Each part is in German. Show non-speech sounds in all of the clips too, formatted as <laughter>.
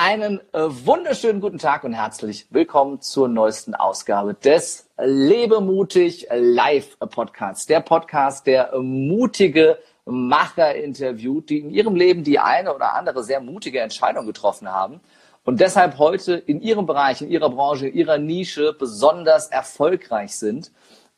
Einen äh, wunderschönen guten Tag und herzlich willkommen zur neuesten Ausgabe des Lebemutig Live Podcasts. Der Podcast, der mutige Macher interviewt, die in ihrem Leben die eine oder andere sehr mutige Entscheidung getroffen haben und deshalb heute in ihrem Bereich, in ihrer Branche, in ihrer Nische besonders erfolgreich sind.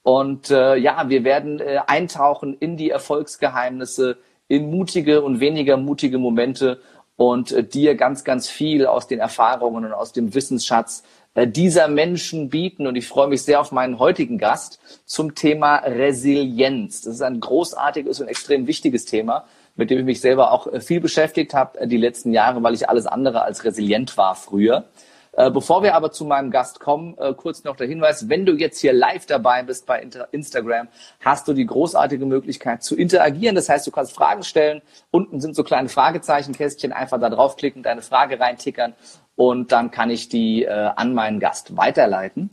Und äh, ja, wir werden äh, eintauchen in die Erfolgsgeheimnisse, in mutige und weniger mutige Momente und äh, dir ganz, ganz viel aus den Erfahrungen und aus dem Wissensschatz äh, dieser Menschen bieten. Und ich freue mich sehr auf meinen heutigen Gast zum Thema Resilienz. Das ist ein großartiges und extrem wichtiges Thema, mit dem ich mich selber auch äh, viel beschäftigt habe die letzten Jahre, weil ich alles andere als resilient war früher. Äh, bevor wir aber zu meinem Gast kommen, äh, kurz noch der Hinweis, wenn du jetzt hier live dabei bist bei Instagram, hast du die großartige Möglichkeit zu interagieren. Das heißt, du kannst Fragen stellen. Unten sind so kleine Fragezeichenkästchen. Einfach da draufklicken, deine Frage reintickern und dann kann ich die äh, an meinen Gast weiterleiten.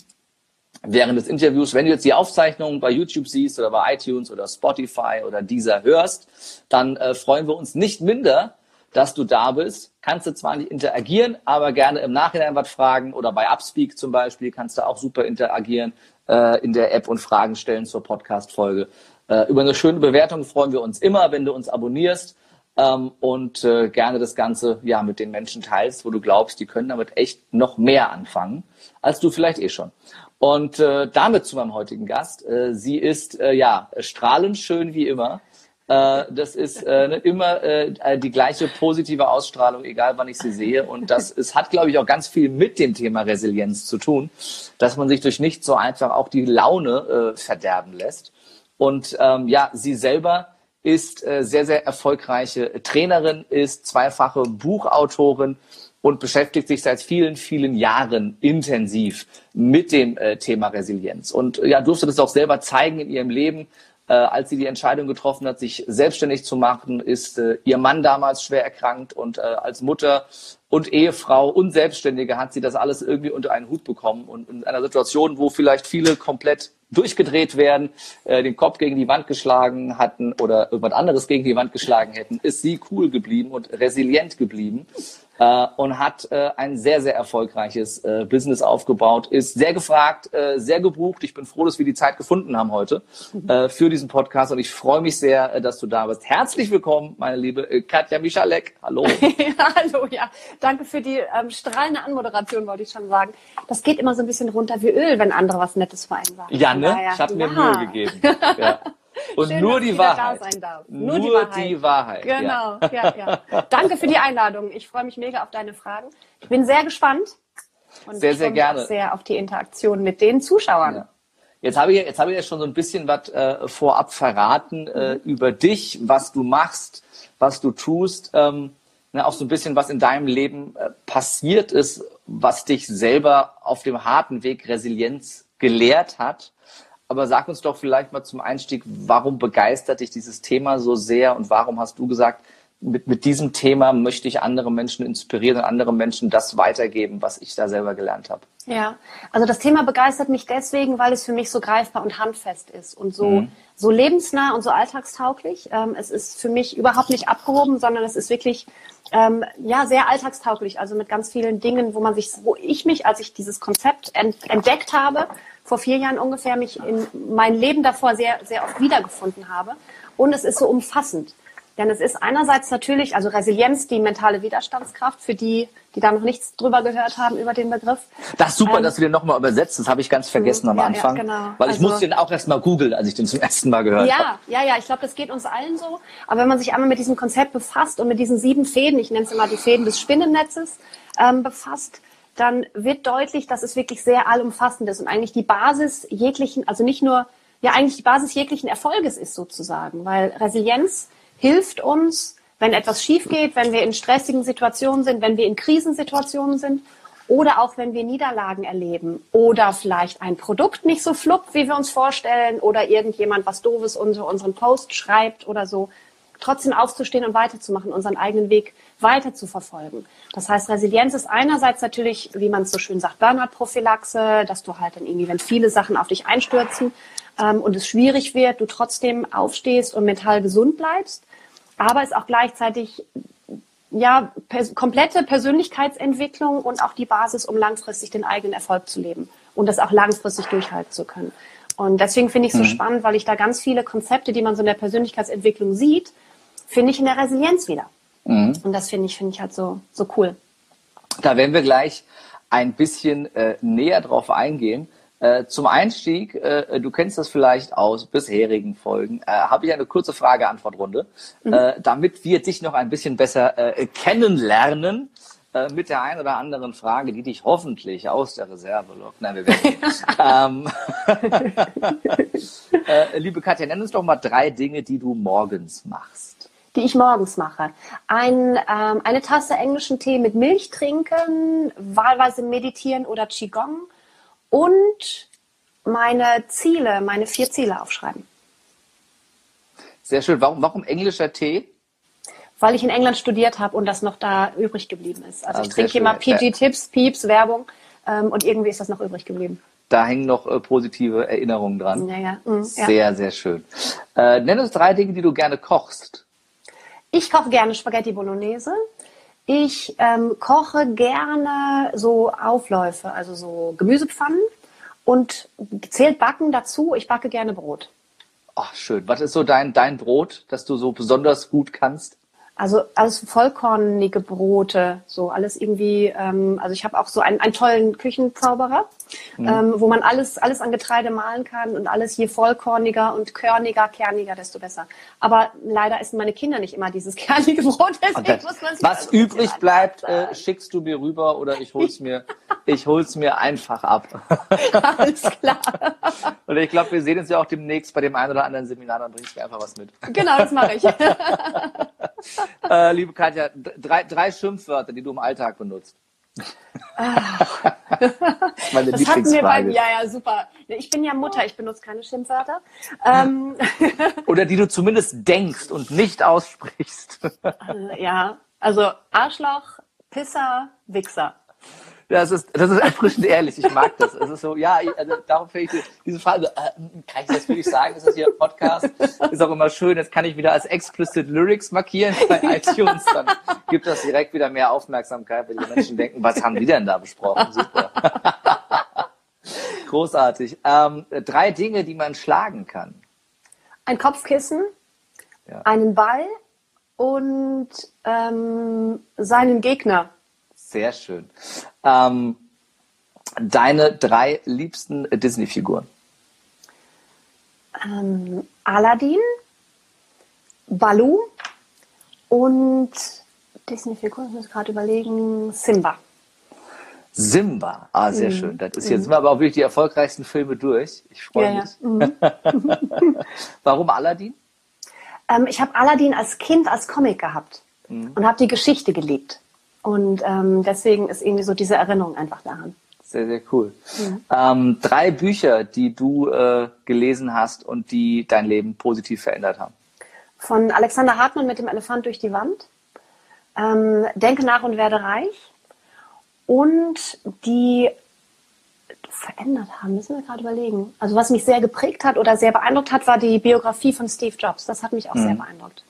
Während des Interviews, wenn du jetzt die Aufzeichnung bei YouTube siehst oder bei iTunes oder Spotify oder dieser hörst, dann äh, freuen wir uns nicht minder, dass du da bist. Kannst du zwar nicht interagieren, aber gerne im Nachhinein was fragen oder bei Upspeak zum Beispiel kannst du auch super interagieren äh, in der App und Fragen stellen zur Podcast-Folge. Äh, über eine schöne Bewertung freuen wir uns immer, wenn du uns abonnierst ähm, und äh, gerne das Ganze ja mit den Menschen teilst, wo du glaubst, die können damit echt noch mehr anfangen, als du vielleicht eh schon. Und äh, damit zu meinem heutigen Gast. Äh, sie ist äh, ja strahlend schön wie immer. Äh, das ist äh, ne, immer äh, die gleiche positive Ausstrahlung, egal wann ich sie sehe. Und das es hat, glaube ich, auch ganz viel mit dem Thema Resilienz zu tun, dass man sich durch nicht so einfach auch die Laune äh, verderben lässt. Und ähm, ja, sie selber ist äh, sehr, sehr erfolgreiche Trainerin, ist zweifache Buchautorin und beschäftigt sich seit vielen, vielen Jahren intensiv mit dem äh, Thema Resilienz. Und ja, durfte das auch selber zeigen in ihrem Leben, äh, als sie die Entscheidung getroffen hat, sich selbstständig zu machen, ist äh, ihr Mann damals schwer erkrankt und äh, als Mutter und Ehefrau und Selbstständige hat sie das alles irgendwie unter einen Hut bekommen und in einer Situation, wo vielleicht viele komplett durchgedreht werden, äh, den Kopf gegen die Wand geschlagen hatten oder irgendwas anderes gegen die Wand geschlagen hätten, ist sie cool geblieben und resilient geblieben äh, und hat äh, ein sehr, sehr erfolgreiches äh, Business aufgebaut, ist sehr gefragt, äh, sehr gebucht. Ich bin froh, dass wir die Zeit gefunden haben heute äh, für diesen Podcast und ich freue mich sehr, äh, dass du da bist. Herzlich willkommen, meine liebe äh, Katja Michalek. Hallo. <laughs> Hallo, ja. Danke für die ähm, strahlende Anmoderation, wollte ich schon sagen. Das geht immer so ein bisschen runter wie Öl, wenn andere was Nettes vereinbaren. Ja, ne? Ich habe mir Mühe gegeben. Ja. <laughs> Und Schön, nur die Wahrheit. Nur, nur die Wahrheit. Die Wahrheit. Genau, ja. ja, ja. <laughs> Danke für die Einladung. Ich freue mich mega auf deine Fragen. Ich bin sehr gespannt. Und sehr, sehr gerne. sehr auf die Interaktion mit den Zuschauern. Ja. Jetzt habe ich, jetzt habe ich ja schon so ein bisschen was äh, vorab verraten äh, mhm. über dich, was du machst, was du tust. Ähm, ne, auch so ein bisschen, was in deinem Leben äh, passiert ist, was dich selber auf dem harten Weg Resilienz gelehrt hat. Aber sag uns doch vielleicht mal zum Einstieg, warum begeistert dich dieses Thema so sehr und warum hast du gesagt, mit, mit diesem Thema möchte ich andere Menschen inspirieren und andere Menschen das weitergeben, was ich da selber gelernt habe. Ja, also das Thema begeistert mich deswegen, weil es für mich so greifbar und handfest ist und so, mhm. so lebensnah und so alltagstauglich. Ähm, es ist für mich überhaupt nicht abgehoben, sondern es ist wirklich ähm, ja sehr alltagstauglich. Also mit ganz vielen Dingen, wo man sich, wo ich mich, als ich dieses Konzept ent entdeckt habe, vor vier Jahren ungefähr mich in mein Leben davor sehr, sehr oft wiedergefunden habe. Und es ist so umfassend. Denn es ist einerseits natürlich, also Resilienz, die mentale Widerstandskraft, für die, die da noch nichts drüber gehört haben über den Begriff. Das ist super, ähm, dass du den nochmal übersetzt. Das habe ich ganz vergessen am ja, Anfang. Ja, genau. Weil ich also, musste den auch erst mal googeln, als ich den zum ersten Mal gehört habe. Ja, hab. ja, ja, ich glaube, das geht uns allen so. Aber wenn man sich einmal mit diesem Konzept befasst und mit diesen sieben Fäden, ich nenne es immer die Fäden des Spinnennetzes, ähm, befasst, dann wird deutlich, dass es wirklich sehr allumfassend ist und eigentlich die Basis jeglichen, also nicht nur, ja eigentlich die Basis jeglichen Erfolges ist sozusagen, weil Resilienz hilft uns, wenn etwas schief geht, wenn wir in stressigen Situationen sind, wenn wir in Krisensituationen sind oder auch wenn wir Niederlagen erleben oder vielleicht ein Produkt nicht so fluppt, wie wir uns vorstellen oder irgendjemand was Doofes unter unseren Post schreibt oder so, trotzdem aufzustehen und weiterzumachen, unseren eigenen Weg weiter zu verfolgen. Das heißt, Resilienz ist einerseits natürlich, wie man es so schön sagt, Burnout-Prophylaxe, dass du halt dann irgendwie, wenn viele Sachen auf dich einstürzen ähm, und es schwierig wird, du trotzdem aufstehst und mental gesund bleibst. Aber es auch gleichzeitig ja, pers komplette Persönlichkeitsentwicklung und auch die Basis, um langfristig den eigenen Erfolg zu leben und das auch langfristig durchhalten zu können. Und deswegen finde ich es so mhm. spannend, weil ich da ganz viele Konzepte, die man so in der Persönlichkeitsentwicklung sieht, finde ich in der Resilienz wieder. Mhm. Und das finde ich, finde ich halt so, so cool. Da werden wir gleich ein bisschen äh, näher drauf eingehen. Äh, zum Einstieg, äh, du kennst das vielleicht aus bisherigen Folgen, äh, habe ich eine kurze Frage-Antwort-Runde, mhm. Äh, damit wir dich noch ein bisschen besser äh, kennenlernen äh, mit der einen oder anderen Frage, die dich hoffentlich aus der Reserve lockt. Nein, wir werden. <laughs> ähm, <laughs> liebe Katja, nenn uns doch mal drei Dinge, die du morgens machst die ich morgens mache. Ein, ähm, eine Tasse englischen Tee mit Milch trinken, wahlweise meditieren oder Qigong und meine Ziele, meine vier Ziele aufschreiben. Sehr schön. Warum, warum englischer Tee? Weil ich in England studiert habe und das noch da übrig geblieben ist. Also ah, ich trinke immer PG-Tipps, Pieps, Werbung ähm, und irgendwie ist das noch übrig geblieben. Da hängen noch äh, positive Erinnerungen dran. Ja, ja. Mhm, sehr, ja. sehr schön. Äh, nenn uns drei Dinge, die du gerne kochst. Ich koche gerne Spaghetti Bolognese. Ich ähm, koche gerne so Aufläufe, also so Gemüsepfannen und zählt Backen dazu. Ich backe gerne Brot. Ach, schön. Was ist so dein, dein Brot, das du so besonders gut kannst? Also alles vollkornige Brote, so alles irgendwie. Ähm, also ich habe auch so einen, einen tollen Küchenzauberer, mhm. ähm, wo man alles alles an Getreide malen kann und alles je vollkorniger und körniger, kerniger, desto besser. Aber leider essen meine Kinder nicht immer dieses <laughs> kernige Brot. Deswegen muss man was übrig bleibt, äh, schickst du mir rüber oder ich hol's mir, ich hol's mir einfach ab. <laughs> Alles klar. <laughs> und ich glaube, wir sehen uns ja auch demnächst bei dem einen oder anderen Seminar, dann bringst du mir einfach was mit. Genau, das mache ich. <laughs> äh, liebe Katja, drei, drei Schimpfwörter, die du im Alltag benutzt. Ach. <laughs> Meine das hatten wir beim, ja, ja, super. Ich bin ja Mutter, ich benutze keine Schimpfwörter. Ähm. <laughs> Oder die du zumindest denkst und nicht aussprichst. ja, also Arschloch, Pisser, Wichser. Das ist, das ist erfrischend ehrlich. Ich mag das. Es ist so, ja, also darum finde ich diese Frage, äh, kann ich das wirklich sagen? Ist das hier ein Podcast? Ist auch immer schön. Jetzt kann ich wieder als explicit Lyrics markieren bei iTunes. Dann gibt das direkt wieder mehr Aufmerksamkeit, weil die Menschen denken, was haben die denn da besprochen? Super. <laughs> Großartig. Ähm, drei Dinge, die man schlagen kann. Ein Kopfkissen, ja. einen Ball und ähm, seinen Gegner. Sehr schön. Ähm, deine drei liebsten Disney-Figuren? Ähm, Aladdin, Balu und Disney-Figuren, ich muss gerade überlegen, Simba. Simba, ah, sehr mhm. schön. Das ist jetzt mhm. sind wir aber auch wirklich die erfolgreichsten Filme durch. Ich freue ja, mich. Ja. Mhm. <laughs> Warum Aladdin? Ähm, ich habe Aladdin als Kind als Comic gehabt mhm. und habe die Geschichte geliebt. Und ähm, deswegen ist irgendwie so diese Erinnerung einfach daran. Sehr, sehr cool. Ja. Ähm, drei Bücher, die du äh, gelesen hast und die dein Leben positiv verändert haben. Von Alexander Hartmann mit dem Elefant durch die Wand. Ähm, Denke nach und werde reich. Und die verändert haben, müssen wir gerade überlegen. Also was mich sehr geprägt hat oder sehr beeindruckt hat, war die Biografie von Steve Jobs. Das hat mich auch mhm. sehr beeindruckt.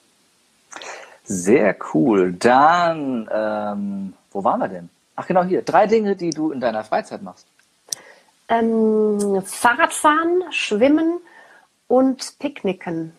Sehr cool. Dann, ähm, wo waren wir denn? Ach genau hier. Drei Dinge, die du in deiner Freizeit machst. Ähm, Fahrradfahren, Schwimmen und Picknicken.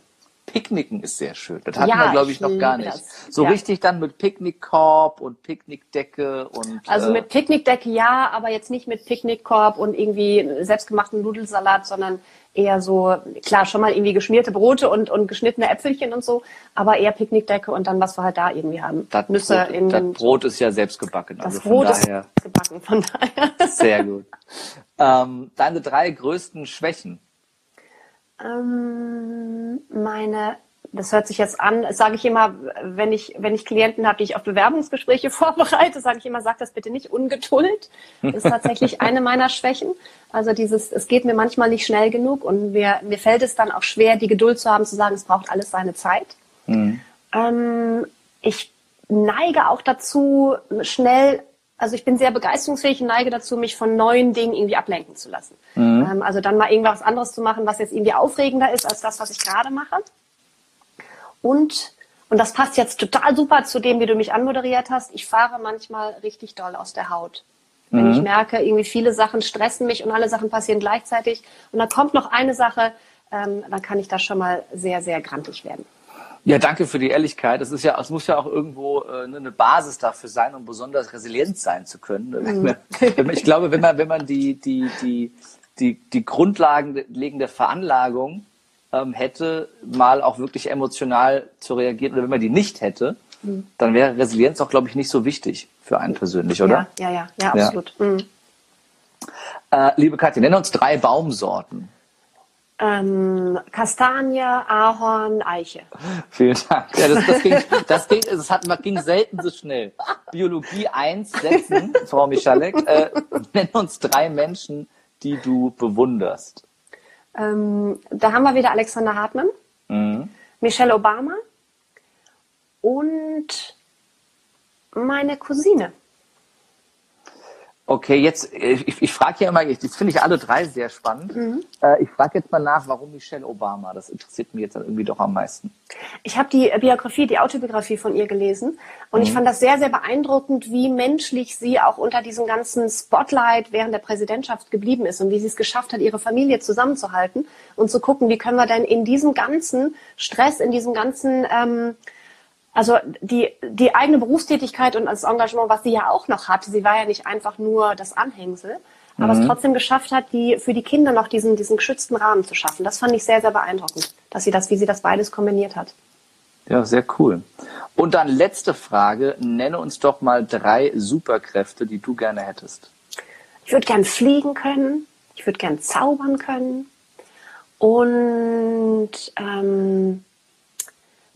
Picknicken ist sehr schön. Das hatten ja, wir, glaube ich, noch gar nicht. Das. So ja. richtig dann mit Picknickkorb und Picknickdecke und. Also äh, mit Picknickdecke ja, aber jetzt nicht mit Picknickkorb und irgendwie selbstgemachten Nudelsalat, sondern eher so, klar, schon mal irgendwie geschmierte Brote und, und geschnittene Äpfelchen und so, aber eher Picknickdecke und dann, was wir halt da irgendwie haben. Das Nüsse Brot, in. Das Brot ist ja selbst gebacken. Das also Brot ist gebacken, von daher. Sehr gut. Ähm, deine drei größten Schwächen? Ähm, meine das hört sich jetzt an, sage ich immer, wenn ich, wenn ich Klienten habe, die ich auf Bewerbungsgespräche <laughs> vorbereite, sage ich immer, sag das bitte nicht, Ungeduld Das ist tatsächlich <laughs> eine meiner Schwächen. Also dieses, es geht mir manchmal nicht schnell genug und mir, mir fällt es dann auch schwer, die Geduld zu haben, zu sagen, es braucht alles seine Zeit. Mhm. Ähm, ich neige auch dazu, schnell also ich bin sehr begeisterungsfähig und neige dazu, mich von neuen Dingen irgendwie ablenken zu lassen. Mhm. Ähm, also dann mal irgendwas anderes zu machen, was jetzt irgendwie aufregender ist als das, was ich gerade mache. Und Und das passt jetzt total super zu dem, wie du mich anmoderiert hast. Ich fahre manchmal richtig doll aus der Haut. Wenn mhm. ich merke, irgendwie viele Sachen stressen mich und alle Sachen passieren gleichzeitig und dann kommt noch eine Sache, ähm, dann kann ich da schon mal sehr, sehr grantig werden. Ja, danke für die Ehrlichkeit. Es ist ja, es muss ja auch irgendwo äh, eine Basis dafür sein, um besonders resilient sein zu können. Mhm. ich glaube, wenn man, wenn man die, die, die, die, die grundlegende Veranlagung ähm, hätte, mal auch wirklich emotional zu reagieren, oder wenn man die nicht hätte, mhm. dann wäre Resilienz auch, glaube ich, nicht so wichtig für einen persönlich, oder? Ja, ja, ja, ja absolut. Ja. Mhm. Äh, liebe Katja, nenne uns drei Baumsorten. Ähm, Kastanie, Ahorn, Eiche. Vielen Dank. Ja, das, das, ging, <laughs> das, ging, das hat, ging selten so schnell. Biologie 1 setzen, Frau Michalek. Äh, nenn uns drei Menschen, die du bewunderst. Ähm, da haben wir wieder Alexander Hartmann, mhm. Michelle Obama und meine Cousine. Okay, jetzt, ich, ich frage ja immer, das finde ich alle drei sehr spannend. Mhm. Äh, ich frage jetzt mal nach, warum Michelle Obama? Das interessiert mich jetzt irgendwie doch am meisten. Ich habe die Biografie, die Autobiografie von ihr gelesen und mhm. ich fand das sehr, sehr beeindruckend, wie menschlich sie auch unter diesem ganzen Spotlight während der Präsidentschaft geblieben ist und wie sie es geschafft hat, ihre Familie zusammenzuhalten und zu gucken, wie können wir denn in diesem ganzen Stress, in diesem ganzen... Ähm, also die, die eigene Berufstätigkeit und das Engagement, was sie ja auch noch hatte, sie war ja nicht einfach nur das Anhängsel, aber mhm. es trotzdem geschafft hat, die, für die Kinder noch diesen, diesen geschützten Rahmen zu schaffen. Das fand ich sehr, sehr beeindruckend, dass sie das, wie sie das beides kombiniert hat. Ja, sehr cool. Und dann letzte Frage. Nenne uns doch mal drei Superkräfte, die du gerne hättest. Ich würde gern fliegen können. Ich würde gern zaubern können. Und ähm,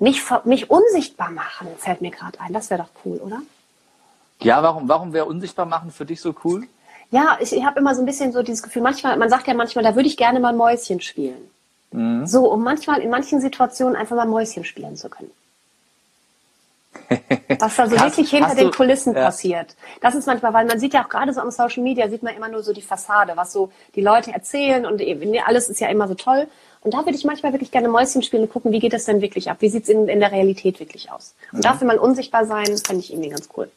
mich, mich unsichtbar machen, fällt mir gerade ein. Das wäre doch cool, oder? Ja, warum, warum wäre unsichtbar machen für dich so cool? Ja, ich, ich habe immer so ein bisschen so dieses Gefühl, manchmal, man sagt ja manchmal, da würde ich gerne mal Mäuschen spielen. Mhm. So, um manchmal in manchen Situationen einfach mal Mäuschen spielen zu können. <laughs> Was da so hast, wirklich hinter den Kulissen ja. passiert. Das ist manchmal, weil man sieht ja auch gerade so am Social Media, sieht man immer nur so die Fassade, was so die Leute erzählen und alles ist ja immer so toll. Und da würde ich manchmal wirklich gerne Mäuschen spielen und gucken, wie geht das denn wirklich ab? Wie sieht es in, in der Realität wirklich aus? Und mhm. dafür mal unsichtbar sein, fände ich irgendwie ganz cool.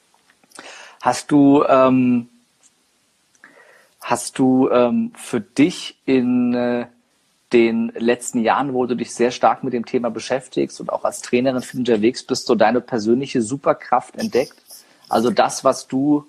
Hast du, ähm, hast du ähm, für dich in äh, den letzten Jahren, wo du dich sehr stark mit dem Thema beschäftigst und auch als Trainerin für unterwegs bist, so deine persönliche Superkraft entdeckt? Also das, was du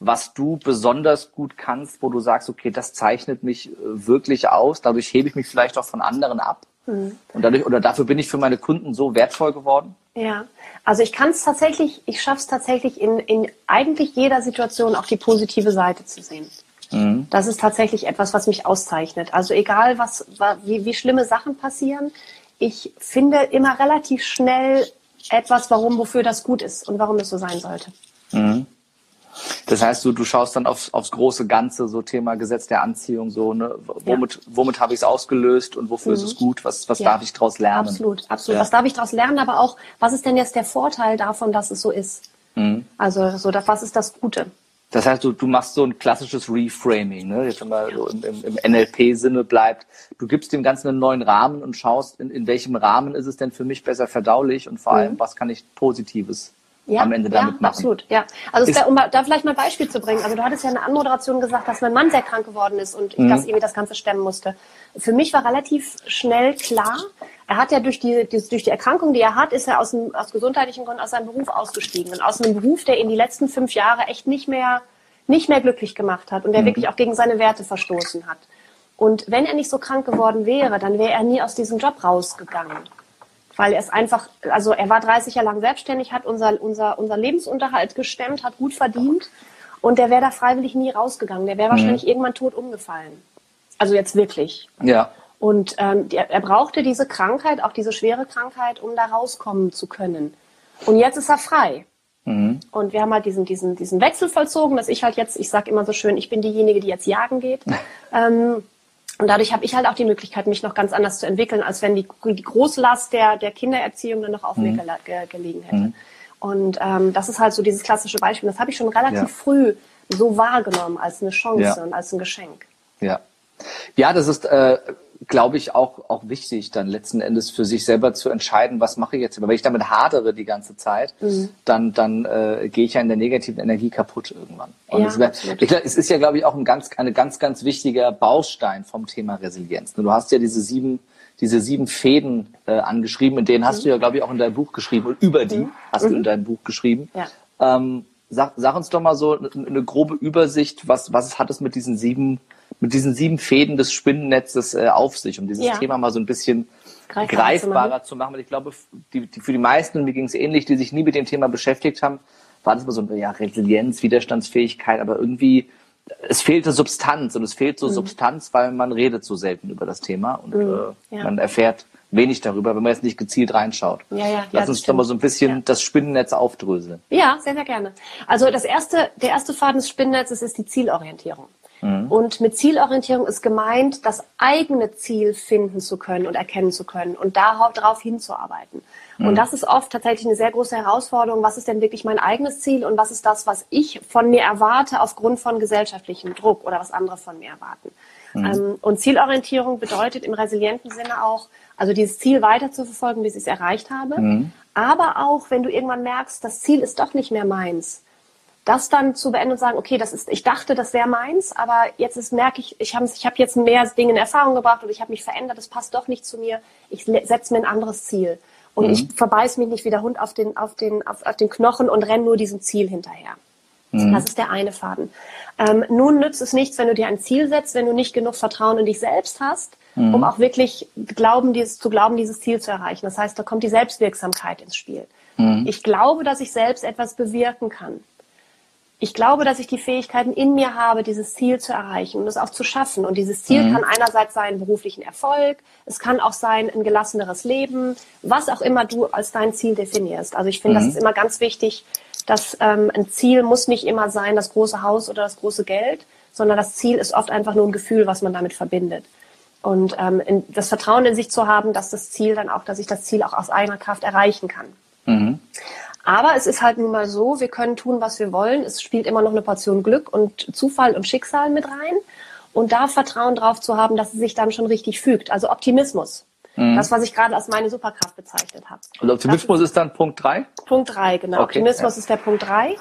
was du besonders gut kannst, wo du sagst, okay, das zeichnet mich äh, wirklich aus, dadurch hebe ich mich vielleicht auch von anderen ab. Mhm. Und dadurch, oder dafür bin ich für meine Kunden so wertvoll geworden? Ja, also ich kann es tatsächlich, ich schaffe es tatsächlich in, in eigentlich jeder Situation auch die positive Seite zu sehen. Mhm. Das ist tatsächlich etwas, was mich auszeichnet. Also egal, was, wie, wie schlimme Sachen passieren, ich finde immer relativ schnell etwas, warum, wofür das gut ist und warum es so sein sollte. Mhm. Das heißt, du, du schaust dann aufs, aufs große Ganze, so Thema Gesetz der Anziehung, so, ne? Womit, ja. womit habe ich es ausgelöst und wofür mhm. ist es gut? Was, was ja. darf ich daraus lernen? Absolut, absolut. Ja. Was darf ich daraus lernen, aber auch, was ist denn jetzt der Vorteil davon, dass es so ist? Mhm. Also, so, was ist das Gute? Das heißt, du, du machst so ein klassisches Reframing, ne? Jetzt mal so im, im, im NLP-Sinne bleibt. Du gibst dem Ganzen einen neuen Rahmen und schaust, in, in welchem Rahmen ist es denn für mich besser verdaulich und vor allem, mhm. was kann ich Positives ja, am Ende damit ja, machen. absolut, ja. Also da, um da vielleicht mal ein Beispiel zu bringen. Also du hattest ja in der Anmoderation gesagt, dass mein Mann sehr krank geworden ist und ich mhm. das irgendwie das Ganze stemmen musste. Für mich war relativ schnell klar, er hat ja durch die, die, durch die Erkrankung, die er hat, ist er aus, dem, aus gesundheitlichen Gründen aus seinem Beruf ausgestiegen. Und aus einem Beruf, der ihn die letzten fünf Jahre echt nicht mehr, nicht mehr glücklich gemacht hat und der mhm. wirklich auch gegen seine Werte verstoßen hat. Und wenn er nicht so krank geworden wäre, dann wäre er nie aus diesem Job rausgegangen weil er es einfach, also er war 30 Jahre lang selbstständig, hat unser, unser, unser Lebensunterhalt gestemmt, hat gut verdient und der wäre da freiwillig nie rausgegangen. Der wäre mhm. wahrscheinlich irgendwann tot umgefallen. Also jetzt wirklich. Ja. Und ähm, der, er brauchte diese Krankheit, auch diese schwere Krankheit, um da rauskommen zu können. Und jetzt ist er frei. Mhm. Und wir haben halt diesen, diesen, diesen Wechsel vollzogen, dass ich halt jetzt, ich sage immer so schön, ich bin diejenige, die jetzt jagen geht. <laughs> ähm, und dadurch habe ich halt auch die Möglichkeit, mich noch ganz anders zu entwickeln, als wenn die, die Großlast der, der Kindererziehung dann noch auf mhm. mir ge gelegen hätte. Mhm. Und ähm, das ist halt so dieses klassische Beispiel. Das habe ich schon relativ ja. früh so wahrgenommen als eine Chance ja. und als ein Geschenk. Ja. Ja, das ist äh, glaube ich, auch, auch wichtig, dann letzten Endes für sich selber zu entscheiden, was mache ich jetzt. Aber wenn ich damit hadere die ganze Zeit, mhm. dann, dann äh, gehe ich ja in der negativen Energie kaputt irgendwann. Und ja, es, wär, ich, es ist ja, glaube ich, auch ein ganz, eine ganz, ganz wichtiger Baustein vom Thema Resilienz. Du hast ja diese sieben, diese sieben Fäden äh, angeschrieben, in denen hast mhm. du ja, glaube ich, auch in deinem Buch geschrieben und über die mhm. hast du in mhm. deinem Buch geschrieben. Ja. Ähm, sag, sag uns doch mal so eine, eine grobe Übersicht, was, was hat es mit diesen sieben mit diesen sieben Fäden des Spinnennetzes äh, auf sich, um dieses ja. Thema mal so ein bisschen greifbarer, greifbarer zu machen. Weil ich glaube, die, die, für die meisten, und mir ging es ähnlich, die sich nie mit dem Thema beschäftigt haben, war das immer so, ja, Resilienz, Widerstandsfähigkeit, aber irgendwie, es fehlte Substanz und es fehlt so mhm. Substanz, weil man redet so selten über das Thema und mhm. äh, ja. man erfährt wenig darüber, wenn man jetzt nicht gezielt reinschaut. Ja, ja, Lass ja, uns doch mal so ein bisschen ja. das Spinnennetz aufdröseln. Ja, sehr, sehr gerne. Also das erste, der erste Faden des Spinnennetzes ist die Zielorientierung. Mhm. Und mit Zielorientierung ist gemeint, das eigene Ziel finden zu können und erkennen zu können und darauf hinzuarbeiten. Mhm. Und das ist oft tatsächlich eine sehr große Herausforderung. Was ist denn wirklich mein eigenes Ziel und was ist das, was ich von mir erwarte aufgrund von gesellschaftlichem Druck oder was andere von mir erwarten? Mhm. Ähm, und Zielorientierung bedeutet im resilienten Sinne auch, also dieses Ziel weiter zu verfolgen, bis ich es erreicht habe. Mhm. Aber auch, wenn du irgendwann merkst, das Ziel ist doch nicht mehr meins, das dann zu beenden und sagen, okay, das ist, ich dachte, das wäre meins, aber jetzt ist, merke ich, ich habe ich hab jetzt mehr Dinge in Erfahrung gebracht und ich habe mich verändert, das passt doch nicht zu mir, ich setze mir ein anderes Ziel. Und mhm. ich verbeiß mich nicht wie der Hund auf den, auf den, auf, auf den Knochen und renne nur diesem Ziel hinterher. Mhm. Das ist der eine Faden. Ähm, nun nützt es nichts, wenn du dir ein Ziel setzt, wenn du nicht genug Vertrauen in dich selbst hast, mhm. um auch wirklich glauben, dieses, zu glauben, dieses Ziel zu erreichen. Das heißt, da kommt die Selbstwirksamkeit ins Spiel. Mhm. Ich glaube, dass ich selbst etwas bewirken kann ich glaube, dass ich die Fähigkeiten in mir habe, dieses Ziel zu erreichen und es auch zu schaffen. Und dieses Ziel mhm. kann einerseits sein beruflichen Erfolg, es kann auch sein ein gelasseneres Leben, was auch immer du als dein Ziel definierst. Also ich finde, mhm. das ist immer ganz wichtig, dass ähm, ein Ziel muss nicht immer sein, das große Haus oder das große Geld, sondern das Ziel ist oft einfach nur ein Gefühl, was man damit verbindet. Und ähm, in, das Vertrauen in sich zu haben, dass das Ziel dann auch, dass ich das Ziel auch aus eigener Kraft erreichen kann. Mhm. Aber es ist halt nun mal so, wir können tun, was wir wollen. Es spielt immer noch eine Portion Glück und Zufall und Schicksal mit rein. Und da Vertrauen drauf zu haben, dass es sich dann schon richtig fügt. Also Optimismus. Mhm. Das, was ich gerade als meine Superkraft bezeichnet habe. Und Optimismus ist, ist, dann Punkt drei? Punkt drei, genau. Okay, Optimismus ja. ist der Punkt drei.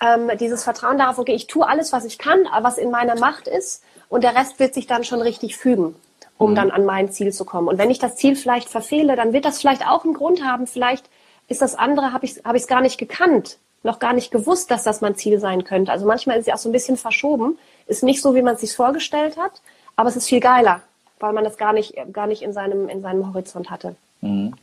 Ähm, dieses Vertrauen darauf, okay, ich tue alles, was ich kann, was in meiner Macht ist. Und der Rest wird sich dann schon richtig fügen, um mhm. dann an mein Ziel zu kommen. Und wenn ich das Ziel vielleicht verfehle, dann wird das vielleicht auch einen Grund haben. Vielleicht ist das andere, habe ich es hab ich's gar nicht gekannt, noch gar nicht gewusst, dass das mein Ziel sein könnte. Also manchmal ist es ja auch so ein bisschen verschoben, ist nicht so, wie man es sich vorgestellt hat, aber es ist viel geiler, weil man das gar nicht, gar nicht in, seinem, in seinem Horizont hatte. Mhm.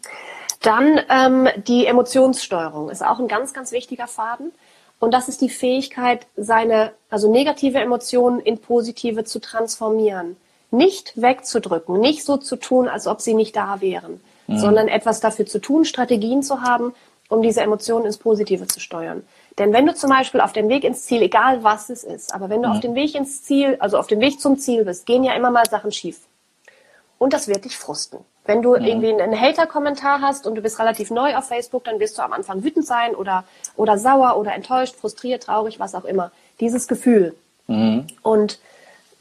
Dann ähm, die Emotionssteuerung ist auch ein ganz, ganz wichtiger Faden. Und das ist die Fähigkeit, seine, also negative Emotionen in positive zu transformieren. Nicht wegzudrücken, nicht so zu tun, als ob sie nicht da wären, mhm. sondern etwas dafür zu tun, Strategien zu haben, um diese Emotionen ins Positive zu steuern. Denn wenn du zum Beispiel auf dem Weg ins Ziel, egal was es ist, aber wenn du mhm. auf dem Weg ins Ziel, also auf dem Weg zum Ziel bist, gehen ja immer mal Sachen schief. Und das wird dich frusten. Wenn du mhm. irgendwie einen Hater-Kommentar hast und du bist relativ neu auf Facebook, dann wirst du am Anfang wütend sein oder, oder sauer oder enttäuscht, frustriert, traurig, was auch immer. Dieses Gefühl. Mhm. Und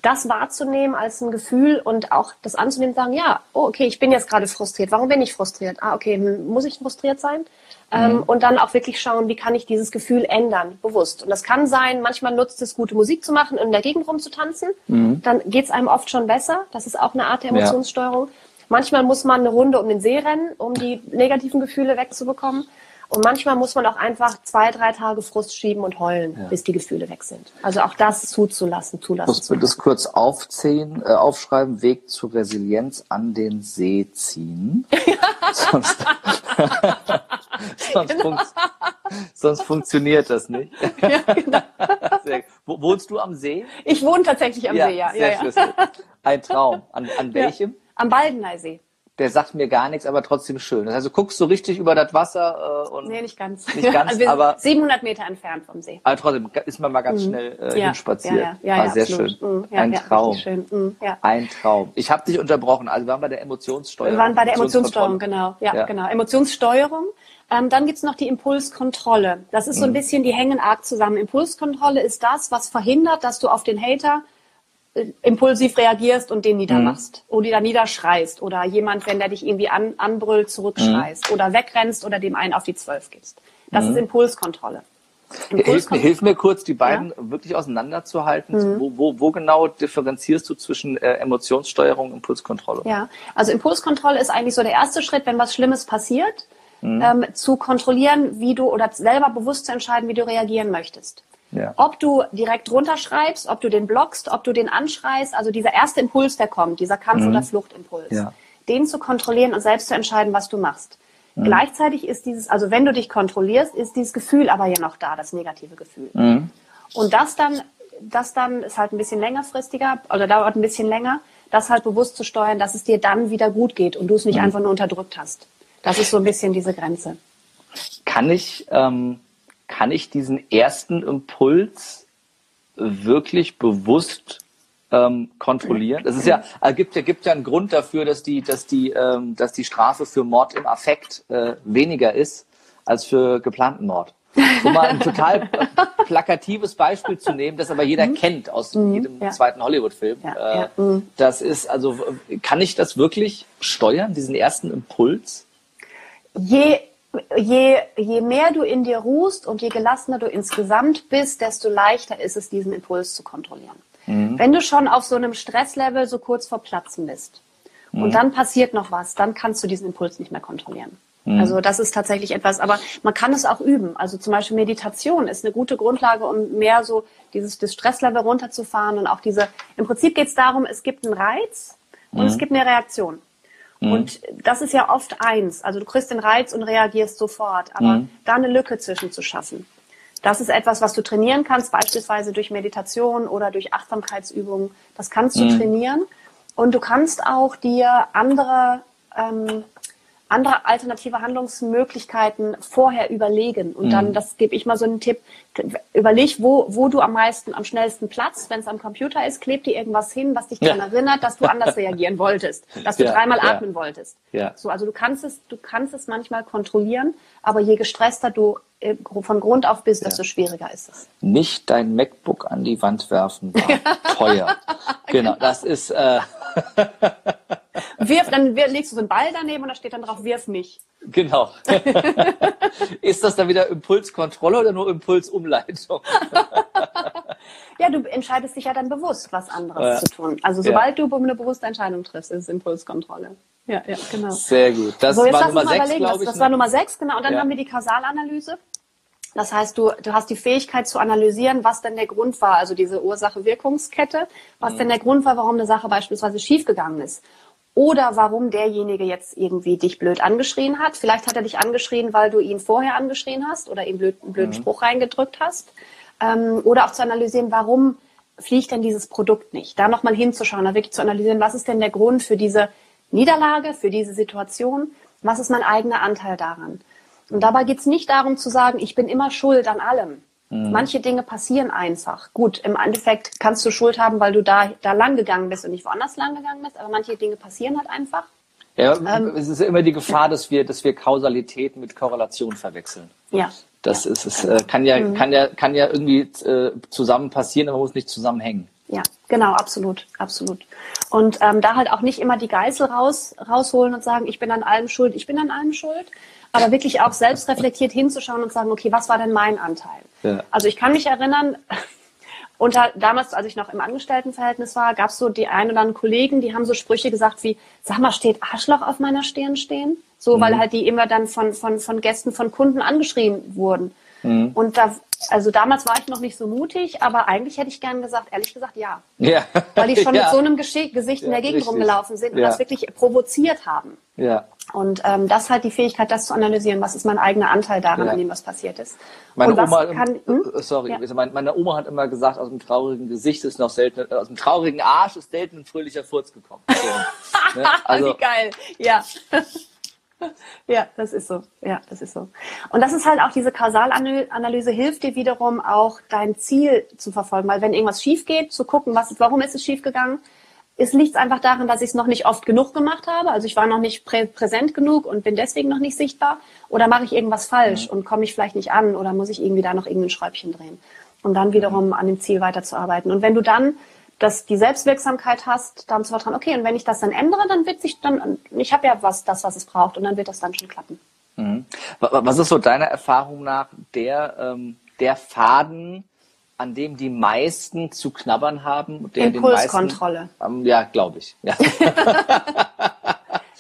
das wahrzunehmen als ein Gefühl und auch das anzunehmen sagen, ja, oh, okay, ich bin jetzt gerade frustriert. Warum bin ich frustriert? Ah, okay, hm, muss ich frustriert sein? Ähm, mhm. Ähm, und dann auch wirklich schauen, wie kann ich dieses Gefühl ändern, bewusst. Und das kann sein, manchmal nutzt es, gute Musik zu machen und in der Gegend rumzutanzen. Mhm. Dann geht es einem oft schon besser. Das ist auch eine Art der Emotionssteuerung. Ja. Manchmal muss man eine Runde um den See rennen, um die negativen Gefühle wegzubekommen. Und manchmal muss man auch einfach zwei, drei Tage Frust schieben und heulen, ja. bis die Gefühle weg sind. Also auch das zuzulassen, zulassen. Muss mir das kurz aufzählen, äh, aufschreiben, Weg zur Resilienz an den See ziehen. <laughs> sonst, <laughs> sonst, genau. funkt, sonst, funktioniert das nicht. <laughs> ja, genau. Wo, wohnst du am See? Ich wohne tatsächlich am ja, See, ja. Sehr ja. Ein Traum. An, an welchem? Am Baldeneysee der sagt mir gar nichts, aber trotzdem schön. Also guckst du richtig über das Wasser äh, und nee, nicht ganz, nicht ganz, also aber 700 Meter entfernt vom See. Aber trotzdem ist man mal ganz mhm. schnell äh, ja, hinspaziert. Ja, ja, ja, ah, sehr absolut. schön. Mhm, ja, Ein Traum. Schön. Mhm, ja. Ein Traum. Ich habe dich unterbrochen. Also wir waren bei der Emotionssteuerung. Wir waren bei der Emotionssteuerung, genau. Ja, ja. genau. Emotionssteuerung. Ähm, dann gibt's noch die Impulskontrolle. Das ist so ein mhm. bisschen, die hängen arg zusammen. Impulskontrolle ist das, was verhindert, dass du auf den Hater impulsiv reagierst und den niedermachst mhm. oder da niederschreist oder jemand, wenn der dich irgendwie an, anbrüllt, zurückschreist mhm. oder wegrennst oder dem einen auf die Zwölf gibst. Das mhm. ist Impulskontrolle. Hilf, hilf, mir kurz, die beiden ja? wirklich auseinanderzuhalten. Mhm. Wo, wo, wo, genau differenzierst du zwischen äh, Emotionssteuerung und Impulskontrolle? Ja, also Impulskontrolle ist eigentlich so der erste Schritt, wenn was Schlimmes passiert, mhm. ähm, zu kontrollieren, wie du oder selber bewusst zu entscheiden, wie du reagieren möchtest. Ja. Ob du direkt runterschreibst, ob du den blockst, ob du den anschreist, also dieser erste Impuls, der kommt, dieser Kampf- mhm. oder Fluchtimpuls, ja. den zu kontrollieren und selbst zu entscheiden, was du machst. Mhm. Gleichzeitig ist dieses, also wenn du dich kontrollierst, ist dieses Gefühl aber ja noch da, das negative Gefühl. Mhm. Und das dann, das dann ist halt ein bisschen längerfristiger oder dauert ein bisschen länger, das halt bewusst zu steuern, dass es dir dann wieder gut geht und du es nicht mhm. einfach nur unterdrückt hast. Das ist so ein bisschen diese Grenze. Kann ich ähm, kann ich diesen ersten Impuls wirklich bewusst ähm, kontrollieren? Es ist ja, äh, gibt ja, gibt ja einen Grund dafür, dass die, dass die, ähm, dass die Strafe für Mord im Affekt äh, weniger ist als für geplanten Mord. Um mal ein total <laughs> plakatives Beispiel zu nehmen, das aber jeder mhm. kennt aus mhm, jedem ja. zweiten Hollywood-Film. Ja, äh, ja. Mhm. Das ist, also, kann ich das wirklich steuern, diesen ersten Impuls? Je je, je mehr du in dir ruhst und je gelassener du insgesamt bist, desto leichter ist es, diesen Impuls zu kontrollieren. Mhm. Wenn du schon auf so einem Stresslevel so kurz vor Platzen bist mhm. und dann passiert noch was, dann kannst du diesen Impuls nicht mehr kontrollieren. Mhm. Also das ist tatsächlich etwas, aber man kann es auch üben. Also zum Beispiel Meditation ist eine gute Grundlage, um mehr so dieses das Stresslevel runterzufahren und auch diese. Im Prinzip geht es darum, es gibt einen Reiz und es mhm. gibt eine Reaktion. Mhm. Und das ist ja oft eins. Also du kriegst den Reiz und reagierst sofort. Aber mhm. da eine Lücke zwischen zu schaffen. Das ist etwas, was du trainieren kannst, beispielsweise durch Meditation oder durch Achtsamkeitsübungen. Das kannst du mhm. trainieren. Und du kannst auch dir andere ähm, andere alternative Handlungsmöglichkeiten vorher überlegen. Und dann, mhm. das gebe ich mal so einen Tipp, überleg, wo, wo du am meisten, am schnellsten Platz, wenn es am Computer ist, kleb dir irgendwas hin, was dich daran ja. erinnert, dass du anders reagieren wolltest, dass du ja, dreimal ja. atmen wolltest. Ja. So, also du kannst es, du kannst es manchmal kontrollieren, aber je gestresster du von Grund auf bist, desto schwieriger ist es. Nicht dein MacBook an die Wand werfen war <laughs> teuer. Genau, genau, das ist äh, <laughs> wirf, dann legst du so einen Ball daneben und da steht dann drauf, wirf mich. Genau. <laughs> ist das dann wieder Impulskontrolle oder nur Impulsumleitung? ja, du entscheidest dich ja dann bewusst, was anderes ja. zu tun. Also sobald ja. du eine bewusste Entscheidung triffst, ist es Impulskontrolle. Ja, ja, genau. Sehr gut. Das so, war Nummer sechs, glaube ich. Das, das war ne? Nummer sechs, genau. Und dann ja. haben wir die Kausalanalyse. Das heißt, du, du hast die Fähigkeit zu analysieren, was denn der Grund war, also diese Ursache-Wirkungskette, was mhm. denn der Grund war, warum eine Sache beispielsweise schiefgegangen ist. Oder warum derjenige jetzt irgendwie dich blöd angeschrien hat. Vielleicht hat er dich angeschrien, weil du ihn vorher angeschrien hast oder ihm blöd, einen blöden mhm. Spruch reingedrückt hast. Ähm, oder auch zu analysieren, warum fliegt denn dieses Produkt nicht? Da nochmal hinzuschauen, da wirklich zu analysieren, was ist denn der Grund für diese Niederlage, für diese Situation? Was ist mein eigener Anteil daran? Und dabei geht es nicht darum zu sagen, ich bin immer schuld an allem. Mhm. Manche Dinge passieren einfach. Gut, im Endeffekt kannst du Schuld haben, weil du da, da lang gegangen bist und nicht woanders lang gegangen bist, aber manche Dinge passieren halt einfach. Ja, ähm, es ist immer die Gefahr, dass wir, dass wir Kausalität mit Korrelation verwechseln. Ja. Das ja. ist es, äh, kann ja, mhm. kann ja, kann ja irgendwie äh, zusammen passieren, aber muss nicht zusammenhängen. Ja, genau, absolut, absolut. Und ähm, da halt auch nicht immer die Geißel raus, rausholen und sagen, ich bin an allem schuld, ich bin an allem schuld, aber wirklich auch selbst reflektiert hinzuschauen und sagen, okay, was war denn mein Anteil? Ja. Also ich kann mich erinnern, unter, damals, als ich noch im Angestelltenverhältnis war, gab es so die ein oder anderen Kollegen, die haben so Sprüche gesagt wie, sag mal, steht Arschloch auf meiner Stirn stehen? So, mhm. weil halt die immer dann von, von, von Gästen, von Kunden angeschrien wurden. Mhm. Und da, also damals war ich noch nicht so mutig, aber eigentlich hätte ich gern gesagt, ehrlich gesagt, ja. ja. Weil die schon <laughs> ja. mit so einem Gesicht in der Gegend richtig. rumgelaufen sind und das wirklich provoziert haben. Ja. Und ähm, das halt die Fähigkeit, das zu analysieren, was ist mein eigener Anteil daran, an dem was passiert ist. Meine Oma, kann, hm? Äh, sorry, meine, meine, Oma hat immer gesagt, aus dem traurigen Gesicht ist noch selten, äh, aus dem traurigen Arsch ist selten ein fröhlicher Furz gekommen. So, <laughs> ne? also, Wie geil, ja. <laughs> ja, das ist so. Ja, das ist so. Und das ist halt auch diese Kausalanalyse hilft dir wiederum auch dein Ziel zu verfolgen, weil wenn irgendwas schief geht, zu gucken, was, warum ist es schief gegangen, es liegt einfach daran, dass ich es noch nicht oft genug gemacht habe. Also ich war noch nicht prä präsent genug und bin deswegen noch nicht sichtbar. Oder mache ich irgendwas falsch mhm. und komme ich vielleicht nicht an oder muss ich irgendwie da noch irgendein Schräubchen drehen, um dann wiederum an dem Ziel weiterzuarbeiten. Und wenn du dann dass die Selbstwirksamkeit hast, dann zu vertrauen, okay, und wenn ich das dann ändere, dann wird sich dann, ich habe ja was, das, was es braucht, und dann wird das dann schon klappen. Mhm. Was ist so deiner Erfahrung nach der, ähm, der Faden, an dem die meisten zu knabbern haben? Der Impulskontrolle. Meisten, ähm, ja, glaube ich. Ja. <laughs>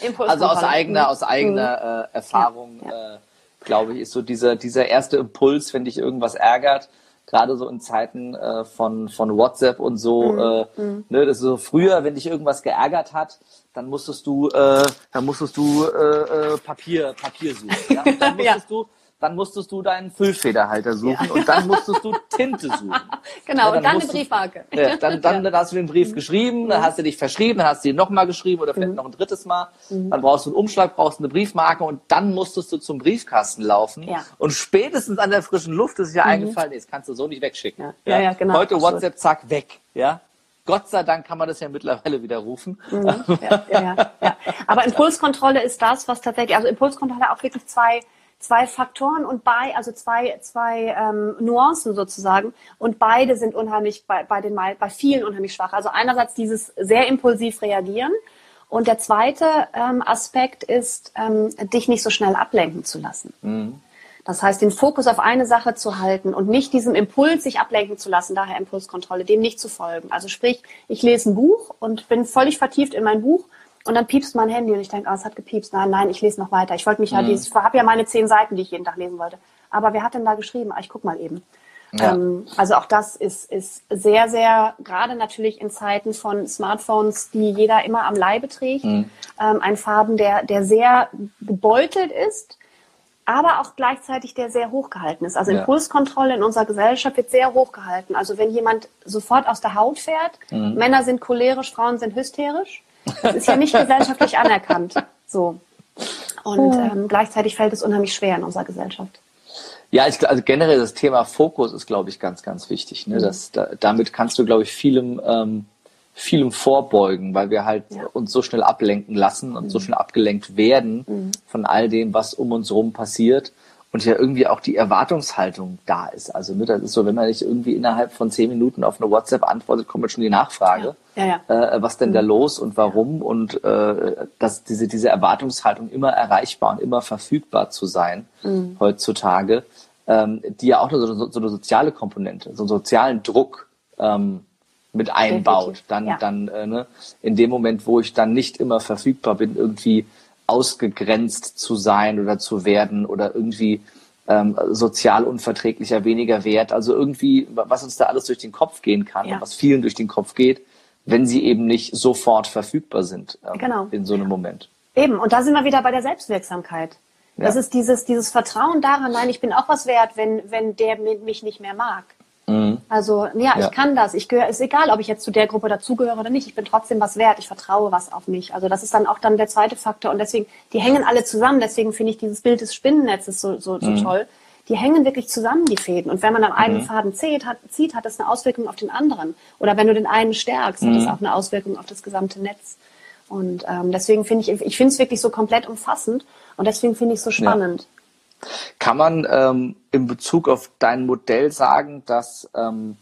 <laughs> also aus eigener, mhm. aus eigener äh, Erfahrung, ja, ja. Äh, glaube ich, ist so dieser, dieser erste Impuls, wenn dich irgendwas ärgert, gerade so in Zeiten äh, von, von WhatsApp und so, mhm. Äh, mhm. ne, das ist so früher, wenn dich irgendwas geärgert hat, dann musstest du, äh, dann musstest du äh, äh, Papier, Papier suchen. Ja? <laughs> Dann musstest ja. du dann musstest du deinen Füllfederhalter suchen ja. und dann musstest du Tinte suchen. <laughs> genau, ja, dann und dann eine Briefmarke. Ja, dann, dann, <laughs> hast du den Brief mhm. geschrieben, dann hast du dich verschrieben, dann hast du ihn nochmal geschrieben oder vielleicht mhm. noch ein drittes Mal. Mhm. Dann brauchst du einen Umschlag, brauchst eine Briefmarke und dann musstest du zum Briefkasten laufen. Und spätestens an der frischen Luft ist ja mhm. eingefallen, nee, das kannst du so nicht wegschicken. Genau. Heute absolut. WhatsApp, zack, weg. Ja. Gott sei Dank kann man das ja mittlerweile widerrufen. Mhm, ja, ja, ja, ja. Aber <laughs> Impulskontrolle ist das, was tatsächlich, also Impulskontrolle hat auch wirklich zwei zwei Faktoren und bei, also zwei, zwei ähm, Nuancen sozusagen. Und beide sind unheimlich bei, bei den bei vielen unheimlich schwach. Also einerseits dieses sehr impulsiv reagieren. Und der zweite ähm, Aspekt ist, ähm, dich nicht so schnell ablenken zu lassen. Mhm. Das heißt, den Fokus auf eine Sache zu halten und nicht diesem Impuls sich ablenken zu lassen, daher Impulskontrolle, dem nicht zu folgen. Also sprich, ich lese ein Buch und bin völlig vertieft in mein Buch und dann piepst mein Handy und ich denke, oh, es hat gepiepst. Nein, nein, ich lese noch weiter. Ich wollte mich mhm. ja, dieses, ich habe ja meine zehn Seiten, die ich jeden Tag lesen wollte. Aber wer hat denn da geschrieben? Ah, ich guck mal eben. Ja. Ähm, also auch das ist, ist sehr, sehr, gerade natürlich in Zeiten von Smartphones, die jeder immer am Leibe trägt, mhm. ähm, ein Faden, der, der sehr gebeutelt ist, aber auch gleichzeitig der sehr hochgehalten ist. Also ja. Impulskontrolle in unserer Gesellschaft wird sehr hochgehalten. Also wenn jemand sofort aus der Haut fährt, mhm. Männer sind cholerisch, Frauen sind hysterisch, das ist ja nicht gesellschaftlich anerkannt. So. Und ähm, gleichzeitig fällt es unheimlich schwer in unserer Gesellschaft. Ja, ich, also generell das Thema Fokus ist, glaube ich, ganz, ganz wichtig. Ne? Mhm. Das, da, damit kannst du, glaube ich, vielem, ähm, vielem vorbeugen, weil wir halt ja. uns so schnell ablenken lassen und mhm. so schnell abgelenkt werden mhm. von all dem, was um uns herum passiert und ja irgendwie auch die Erwartungshaltung da ist. Also ne, das ist so, wenn man nicht irgendwie innerhalb von zehn Minuten auf eine WhatsApp antwortet, kommt schon die Nachfrage, ja. Ja, ja. Äh, was denn da mhm. los und warum und äh, dass diese diese Erwartungshaltung immer erreichbar und immer verfügbar zu sein mhm. heutzutage, ähm, die ja auch so, so, eine soziale Komponente, so einen sozialen Druck ähm, mit einbaut. Dann dann äh, ne, in dem Moment, wo ich dann nicht immer verfügbar bin, irgendwie ausgegrenzt zu sein oder zu werden oder irgendwie ähm, sozial unverträglicher, weniger wert. Also irgendwie, was uns da alles durch den Kopf gehen kann ja. und was vielen durch den Kopf geht, wenn sie eben nicht sofort verfügbar sind ähm, genau. in so einem Moment. Eben, und da sind wir wieder bei der Selbstwirksamkeit. Ja. Das ist dieses, dieses Vertrauen daran, nein, ich bin auch was wert, wenn, wenn der mich nicht mehr mag. Mhm. Also ja, ja, ich kann das. Ich gehöre, ist egal, ob ich jetzt zu der Gruppe dazugehöre oder nicht. Ich bin trotzdem was wert. Ich vertraue was auf mich. Also das ist dann auch dann der zweite Faktor. Und deswegen, die hängen alle zusammen. Deswegen finde ich dieses Bild des Spinnennetzes so, so, so mhm. toll. Die hängen wirklich zusammen, die Fäden. Und wenn man am einen mhm. Faden zieht hat, zieht, hat das eine Auswirkung auf den anderen. Oder wenn du den einen stärkst, hat das mhm. auch eine Auswirkung auf das gesamte Netz. Und ähm, deswegen finde ich, ich finde es wirklich so komplett umfassend. Und deswegen finde ich es so spannend. Ja. Kann man ähm, in Bezug auf dein Modell sagen, dass, ähm,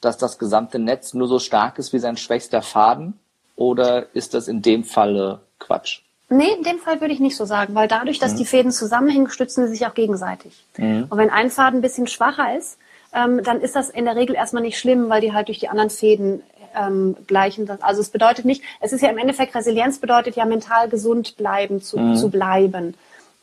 dass das gesamte Netz nur so stark ist wie sein schwächster Faden? Oder ist das in dem Falle Quatsch? Nee, in dem Fall würde ich nicht so sagen, weil dadurch, dass mhm. die Fäden zusammenhängen, stützen sie sich auch gegenseitig. Mhm. Und wenn ein Faden ein bisschen schwacher ist, ähm, dann ist das in der Regel erstmal nicht schlimm, weil die halt durch die anderen Fäden ähm, gleichen. Also es bedeutet nicht, es ist ja im Endeffekt, Resilienz bedeutet ja mental gesund bleiben, zu, mhm. zu bleiben.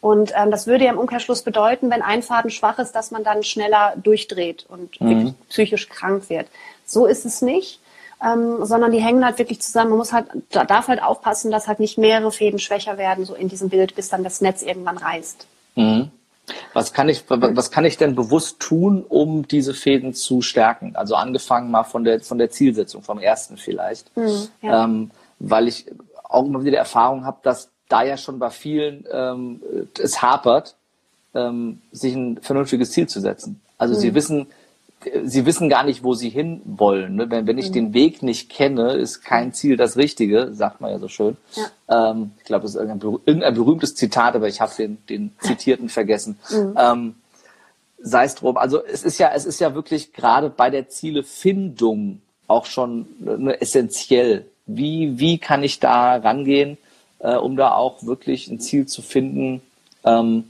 Und ähm, das würde ja im Umkehrschluss bedeuten, wenn ein Faden schwach ist, dass man dann schneller durchdreht und mhm. wirklich psychisch krank wird. So ist es nicht, ähm, sondern die hängen halt wirklich zusammen. Man muss halt, da darf halt aufpassen, dass halt nicht mehrere Fäden schwächer werden, so in diesem Bild, bis dann das Netz irgendwann reißt. Mhm. Was kann ich, was kann ich denn bewusst tun, um diese Fäden zu stärken? Also angefangen mal von der, von der Zielsetzung, vom ersten vielleicht. Mhm, ja. ähm, weil ich auch immer wieder die Erfahrung habe, dass da ja schon bei vielen ähm, es hapert, ähm, sich ein vernünftiges Ziel zu setzen. Also mhm. sie wissen, sie wissen gar nicht, wo sie hin wollen. Ne? Wenn, wenn ich mhm. den Weg nicht kenne, ist kein Ziel das Richtige, sagt man ja so schön. Ja. Ähm, ich glaube, das ist irgendein, irgendein, berühmtes Zitat, aber ich habe den, den <laughs> Zitierten vergessen. Mhm. Ähm, sei es drum. Also es ist ja, es ist ja wirklich gerade bei der Zielefindung auch schon ne, essentiell. Wie, wie kann ich da rangehen, äh, um da auch wirklich ein Ziel zu finden, ähm,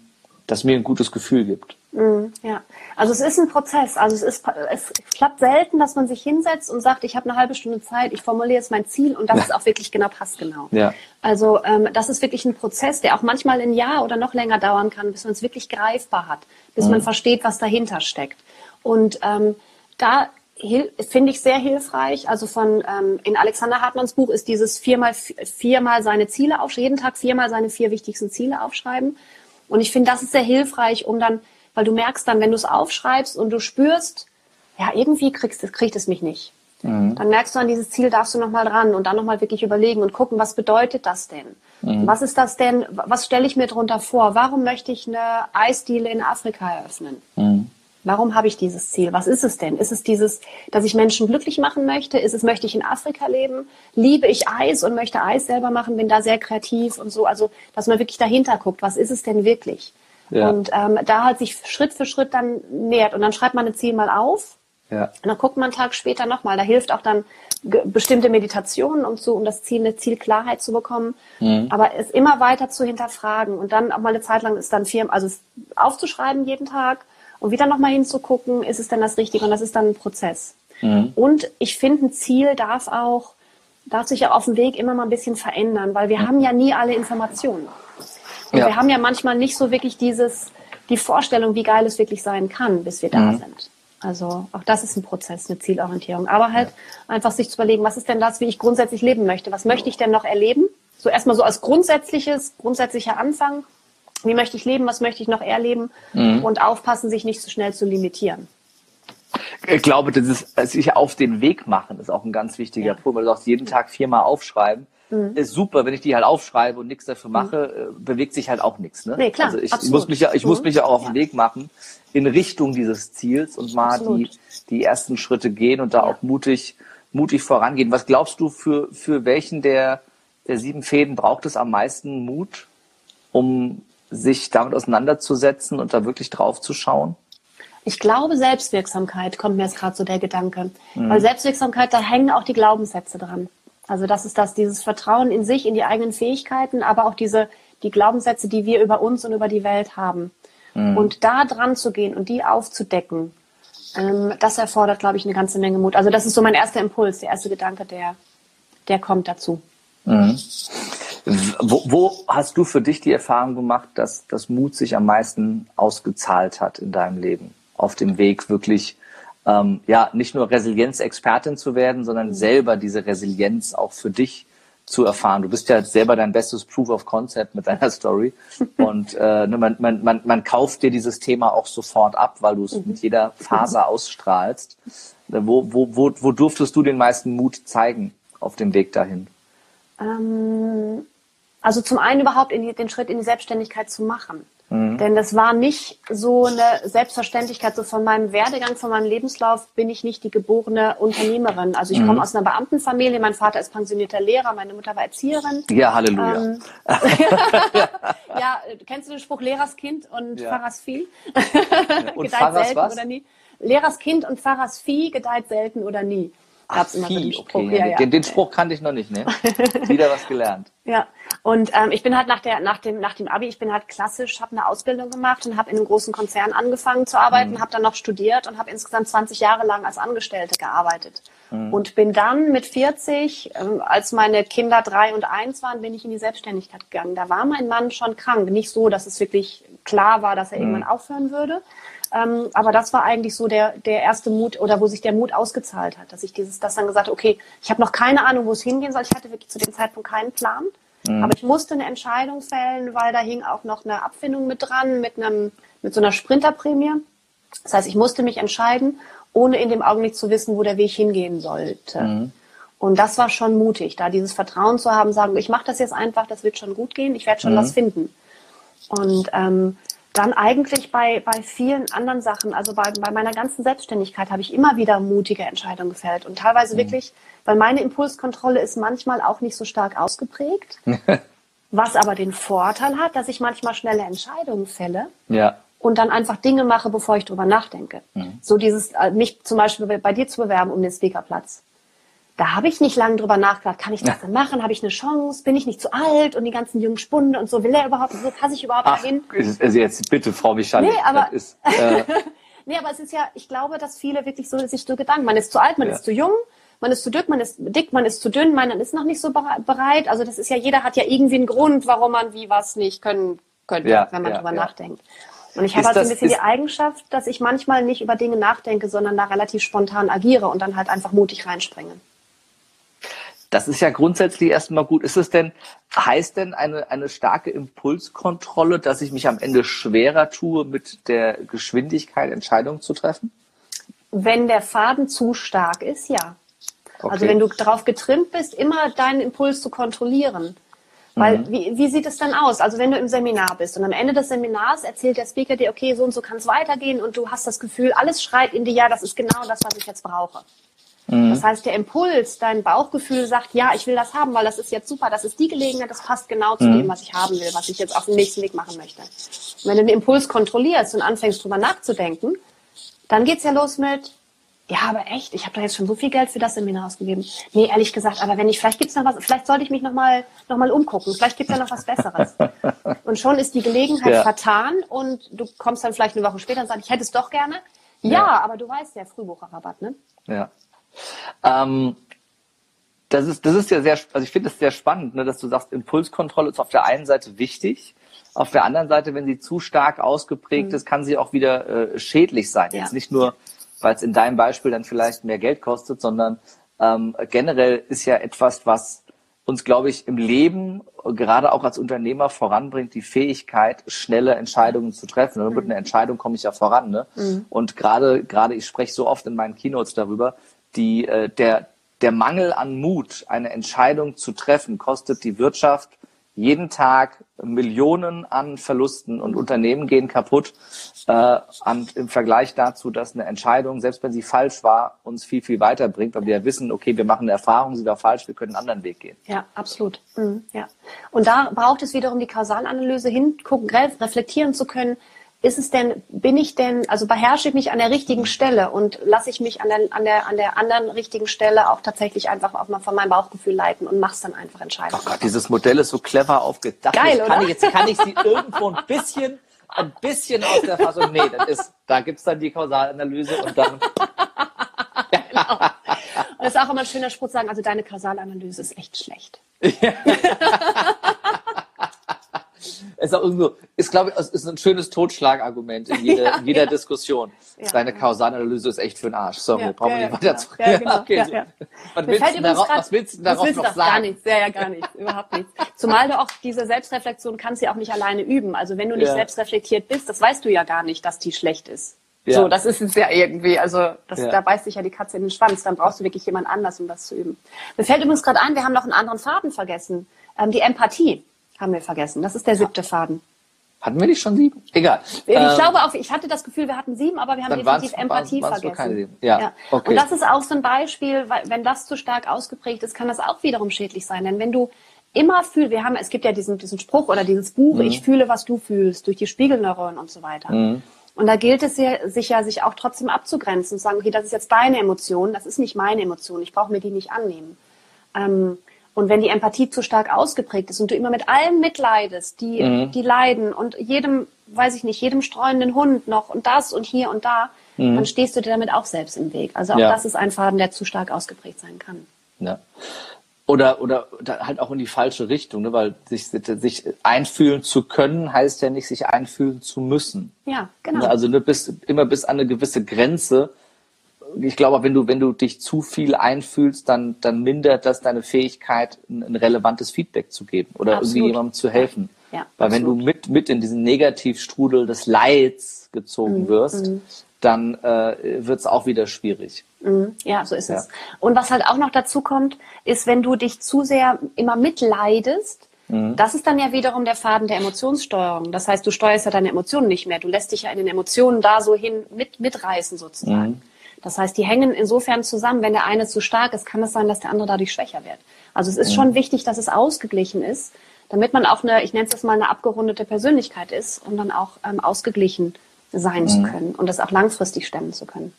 das mir ein gutes Gefühl gibt? Mm, ja, also es ist ein Prozess. Also es ist, es klappt selten, dass man sich hinsetzt und sagt, ich habe eine halbe Stunde Zeit, ich formuliere jetzt mein Ziel und das ja. ist auch wirklich genau passgenau. Ja. Also ähm, das ist wirklich ein Prozess, der auch manchmal ein Jahr oder noch länger dauern kann, bis man es wirklich greifbar hat, bis mhm. man versteht, was dahinter steckt. Und ähm, da finde ich sehr hilfreich. Also von ähm, in Alexander Hartmanns Buch ist dieses viermal viermal seine Ziele aufschreiben, jeden Tag viermal seine vier wichtigsten Ziele aufschreiben. Und ich finde, das ist sehr hilfreich, um dann weil du merkst dann, wenn du es aufschreibst und du spürst, ja, irgendwie kriegst, kriegt es mich nicht. Mhm. Dann merkst du an dieses Ziel, darfst du nochmal dran und dann nochmal wirklich überlegen und gucken, was bedeutet das denn? Mhm. Was ist das denn? Was stelle ich mir darunter vor? Warum möchte ich eine Eisdiele in Afrika eröffnen? Mhm. Warum habe ich dieses Ziel? Was ist es denn? Ist es dieses, dass ich Menschen glücklich machen möchte? Ist es, möchte ich in Afrika leben? Liebe ich Eis und möchte Eis selber machen? Bin da sehr kreativ und so. Also, dass man wirklich dahinter guckt. Was ist es denn wirklich? Ja. Und ähm, da halt sich Schritt für Schritt dann nähert. Und dann schreibt man ein Ziel mal auf. Ja. Und dann guckt man einen Tag später nochmal. Da hilft auch dann bestimmte Meditationen und so, um das Ziel, eine Zielklarheit zu bekommen. Mhm. Aber es immer weiter zu hinterfragen und dann auch mal eine Zeit lang ist dann Firmen, also aufzuschreiben jeden Tag und wieder nochmal hinzugucken, ist es denn das Richtige? Und das ist dann ein Prozess. Mhm. Und ich finde, ein Ziel darf auch, darf sich auch auf dem Weg immer mal ein bisschen verändern, weil wir mhm. haben ja nie alle Informationen. Und ja. wir haben ja manchmal nicht so wirklich dieses, die Vorstellung, wie geil es wirklich sein kann, bis wir da mhm. sind. Also auch das ist ein Prozess, eine Zielorientierung. Aber halt ja. einfach sich zu überlegen, was ist denn das, wie ich grundsätzlich leben möchte? Was möchte ich denn noch erleben? So erstmal so als grundsätzliches, grundsätzlicher Anfang. Wie möchte ich leben? Was möchte ich noch erleben? Mhm. Und aufpassen, sich nicht so schnell zu limitieren. Ich glaube, das ist, sich auf den Weg machen, ist auch ein ganz wichtiger ja. Punkt, weil du sagst, jeden Tag viermal aufschreiben mhm. ist super, wenn ich die halt aufschreibe und nichts dafür mache, mhm. bewegt sich halt auch nichts. Ne? Nee, klar, also ich, ich muss mich ja, ich mhm. muss mich ja auch auf den Weg machen in Richtung dieses Ziels und mal die, die ersten Schritte gehen und da ja. auch mutig, mutig vorangehen. Was glaubst du, für, für welchen der, der sieben Fäden braucht es am meisten Mut, um sich damit auseinanderzusetzen und da wirklich drauf zu schauen? Ich glaube, Selbstwirksamkeit kommt mir jetzt gerade so der Gedanke. Mhm. Weil Selbstwirksamkeit, da hängen auch die Glaubenssätze dran. Also das ist das, dieses Vertrauen in sich, in die eigenen Fähigkeiten, aber auch diese, die Glaubenssätze, die wir über uns und über die Welt haben. Mhm. Und da dran zu gehen und die aufzudecken, ähm, das erfordert, glaube ich, eine ganze Menge Mut. Also das ist so mein erster Impuls, der erste Gedanke, der, der kommt dazu. Mhm. Wo, wo, hast du für dich die Erfahrung gemacht, dass das Mut sich am meisten ausgezahlt hat in deinem Leben? Auf dem Weg wirklich ähm, ja nicht nur Resilienzexpertin zu werden, sondern mhm. selber diese Resilienz auch für dich zu erfahren. Du bist ja selber dein bestes Proof of Concept mit deiner Story. <laughs> Und äh, ne, man, man, man, man kauft dir dieses Thema auch sofort ab, weil du es mhm. mit jeder Faser <laughs> ausstrahlst. Äh, wo, wo, wo, wo durftest du den meisten Mut zeigen auf dem Weg dahin? Ähm, also zum einen überhaupt in die, den Schritt in die Selbstständigkeit zu machen. Mhm. Denn das war nicht so eine Selbstverständlichkeit. So von meinem Werdegang, von meinem Lebenslauf bin ich nicht die geborene Unternehmerin. Also ich mhm. komme aus einer Beamtenfamilie. Mein Vater ist pensionierter Lehrer, meine Mutter war Erzieherin. Ja, Halleluja. Ähm, <laughs> ja, kennst du den Spruch Lehrers Kind und ja. Pfarrers Vieh? und <laughs> gedeiht Pfarrers selten was? oder nie. Lehrers Kind und Pfarrers Vieh gedeiht selten oder nie. Gab's immer Vieh, so Spruch. Okay. Ja, ja. Den, den, Spruch kannte ich noch nicht, ne? <laughs> Wieder was gelernt. Ja, und ähm, ich bin halt nach, der, nach, dem, nach dem Abi, ich bin halt klassisch, habe eine Ausbildung gemacht und habe in einem großen Konzern angefangen zu arbeiten, mhm. habe dann noch studiert und habe insgesamt 20 Jahre lang als Angestellte gearbeitet. Mhm. Und bin dann mit 40, ähm, als meine Kinder drei und eins waren, bin ich in die Selbstständigkeit gegangen. Da war mein Mann schon krank. Nicht so, dass es wirklich klar war, dass er mhm. irgendwann aufhören würde. Ähm, aber das war eigentlich so der, der erste Mut oder wo sich der Mut ausgezahlt hat, dass ich dieses, das dann gesagt okay, ich habe noch keine Ahnung, wo es hingehen soll. Ich hatte wirklich zu dem Zeitpunkt keinen Plan. Mhm. Aber ich musste eine Entscheidung fällen, weil da hing auch noch eine Abfindung mit dran, mit einem, mit so einer Sprinterprämie. Das heißt, ich musste mich entscheiden, ohne in dem Augenblick zu wissen, wo der Weg hingehen sollte. Mhm. Und das war schon mutig, da dieses Vertrauen zu haben, sagen, ich mache das jetzt einfach, das wird schon gut gehen, ich werde schon mhm. was finden. Und ähm, dann eigentlich bei, bei vielen anderen Sachen, also bei, bei meiner ganzen Selbstständigkeit habe ich immer wieder mutige Entscheidungen gefällt und teilweise mhm. wirklich, weil meine Impulskontrolle ist manchmal auch nicht so stark ausgeprägt, <laughs> was aber den Vorteil hat, dass ich manchmal schnelle Entscheidungen fälle. Ja. Und dann einfach Dinge mache, bevor ich drüber nachdenke. Mhm. So dieses, äh, mich zum Beispiel bei dir zu bewerben um den Speakerplatz. Da habe ich nicht lange drüber nachgedacht, kann ich das denn machen? Habe ich eine Chance? Bin ich nicht zu alt? Und die ganzen jungen Spunde und so, will er überhaupt, so passe ich überhaupt Ach, dahin? Also jetzt bitte, Frau Michali. Nee, aber- das ist, äh, <laughs> Nee, aber es ist ja, ich glaube, dass viele wirklich so sich so Gedanken, man ist zu alt, man Ja. ist zu jung, man ist zu dick, man ist dick, man ist zu dünn, man ist noch nicht so bere- bereit. Also das ist ja, jeder hat ja irgendwie einen Grund, warum man wie was nicht können könnte, Ja, wenn man ja, drüber ja. nachdenkt. Und ich habe halt so ein bisschen die Eigenschaft, dass ich manchmal nicht über Dinge nachdenke, sondern da relativ spontan agiere und dann halt einfach mutig reinspringe. Das ist ja grundsätzlich erstmal gut. Ist es denn, heißt denn eine, eine starke Impulskontrolle, dass ich mich am Ende schwerer tue, mit der Geschwindigkeit Entscheidungen zu treffen? Wenn der Faden zu stark ist, ja. Also Okay. wenn du darauf getrimmt bist, immer deinen Impuls zu kontrollieren. Weil Mhm. wie, wie sieht es dann aus? Also wenn du im Seminar bist und am Ende des Seminars erzählt der Speaker dir, okay, so und so kann es weitergehen und du hast das Gefühl, alles schreit in dir, ja, das ist genau das, was ich jetzt brauche. Mhm. Das heißt, der Impuls, dein Bauchgefühl sagt, ja, ich will das haben, weil das ist jetzt super, das ist die Gelegenheit, das passt genau Mhm. zu dem, was ich haben will, was ich jetzt auf dem nächsten Weg machen möchte. Und wenn du den Impuls kontrollierst und anfängst drüber nachzudenken, dann geht's ja los mit, ja, aber echt, ich habe doch jetzt schon so viel Geld für das Seminar ausgegeben. Nee, ehrlich gesagt, aber wenn ich, vielleicht gibt's noch was, vielleicht sollte ich mich nochmal noch mal umgucken, vielleicht gibt's ja noch was Besseres. <laughs> Und schon ist die Gelegenheit Ja. vertan und du kommst dann vielleicht eine Woche später und sagst, ich hätte es doch gerne. Ja, Ja. aber du weißt ja, Frühbucherrabatt, ne? Ja. Ähm, das ist, das ist ja sehr, also ich finde es sehr spannend, ne, dass du sagst, Impulskontrolle ist auf der einen Seite wichtig. Auf der anderen Seite, wenn sie zu stark ausgeprägt ist, kann sie auch wieder äh, schädlich sein. Ja. Jetzt nicht nur, weil es in deinem Beispiel dann vielleicht mehr Geld kostet, sondern ähm, generell ist ja etwas, was uns, glaube ich, im Leben, gerade auch als Unternehmer voranbringt, die Fähigkeit, schnelle Entscheidungen zu treffen. Und mit einer Entscheidung komme ich ja voran. Ne? Und gerade, gerade ich spreche so oft in meinen Keynotes darüber, die, äh, der, der Mangel an Mut, eine Entscheidung zu treffen, kostet die Wirtschaft jeden Tag Millionen an Verlusten und Unternehmen gehen kaputt. Äh, und im Vergleich dazu, dass eine Entscheidung, selbst wenn sie falsch war, uns viel, viel weiterbringt, weil wir wissen, okay, wir machen eine Erfahrung, sie war falsch, wir können einen anderen Weg gehen. Ja, absolut. Mhm, ja. Und da braucht es wiederum die Kausalanalyse hingucken, re- reflektieren zu können. Ist es denn, bin ich denn, also beherrsche ich mich an der richtigen Stelle und lasse ich mich an der, an der, an der anderen richtigen Stelle auch tatsächlich einfach auch mal von meinem Bauchgefühl leiten und mach's dann einfach entscheiden. Oh Gott, dieses Modell ist so clever aufgedacht. Geil, jetzt, kann oder? ich, jetzt kann ich sie irgendwo ein bisschen, ein bisschen aus der Fassung. Nee, das ist, da gibt's dann die Kausalanalyse und dann. Und das ist auch immer ein schöner Spruch sagen, also deine Kausalanalyse ist echt schlecht. <laughs> <laughs> ist auch irgendwo, ist glaube ich, ist ein schönes Totschlagargument in jeder, <laughs> Ja, in jeder ja. Diskussion. Ja. Deine Kausalanalyse ist echt für den Arsch. Sorry, brauchen wir nicht weiter ja, zu <laughs> ja, genau, Okay, so. Was, willst darauf, grad- was willst du darauf willst noch das? Gar sagen? nichts, ja, ja, gar nichts, überhaupt nichts. Zumal du auch diese Selbstreflexion kannst du ja auch nicht alleine üben. Also wenn du nicht selbst reflektiert bist, das weißt du ja gar nicht, dass die schlecht ist. So, das ist es ja irgendwie, also das, da beißt sich ja die Katze in den Schwanz. Dann brauchst du wirklich jemand anders, um das zu üben. Mir fällt übrigens gerade ein, wir haben noch einen anderen Faden vergessen. Ähm, die Empathie haben wir vergessen. Das ist der siebte Faden. Hatten wir nicht schon sieben? Egal. Ich Ähm, glaube auch, ich hatte das Gefühl, wir hatten sieben, aber wir haben definitiv Empathie waren's nur vergessen. keine sieben. Ja, okay. Und das ist auch so ein Beispiel, weil wenn das zu stark ausgeprägt ist, kann das auch wiederum schädlich sein. Denn wenn du immer fühlst, wir haben, es gibt ja diesen, diesen Spruch oder dieses Buch, Mhm. ich fühle, was du fühlst, durch die Spiegelneuronen und so weiter. Und da gilt es ja, sich ja, sich auch trotzdem abzugrenzen und zu sagen, okay, das ist jetzt deine Emotion, das ist nicht meine Emotion, ich brauche mir die nicht annehmen. Ähm, und wenn die Empathie zu stark ausgeprägt ist und du immer mit allen mitleidest, die, Mhm. die leiden und jedem, weiß ich nicht, jedem streunenden Hund noch und das und hier und da, dann stehst du dir damit auch selbst im Weg. Also auch Mhm. Ja. das ist ein Faden, der zu stark ausgeprägt sein kann. Ja. Oder, oder halt auch in die falsche Richtung, ne? weil sich, sich einfühlen zu können, heißt ja nicht, sich einfühlen zu müssen. Ja, genau. Also ne, bis, immer bis an eine gewisse Grenze. Ich glaube, wenn du, wenn du dich zu viel einfühlst, dann, dann mindert das deine Fähigkeit, ein, ein relevantes Feedback zu geben oder Absolut. irgendwie jemandem zu helfen. Ja, Weil wenn du absolut. mit, mit in diesen Negativstrudel des Leids Mhm, gezogen wirst, dann äh, wird es auch wieder schwierig. Mhm. Ja, so ist Ja. es. Und was halt auch noch dazu kommt, ist, wenn du dich zu sehr immer mitleidest, Mhm. das ist dann ja wiederum der Faden der Emotionssteuerung. Das heißt, du steuerst ja deine Emotionen nicht mehr. Du lässt dich ja in den Emotionen da so hin mit, mitreißen sozusagen. Mhm. Das heißt, die hängen insofern zusammen. Wenn der eine zu stark ist, kann es sein, dass der andere dadurch schwächer wird. Also es ist Mhm. schon wichtig, dass es ausgeglichen ist, damit man auch eine, ich nenne es jetzt mal eine abgerundete Persönlichkeit ist, um dann auch ähm, ausgeglichen sein Mhm. zu können und das auch langfristig stemmen zu können.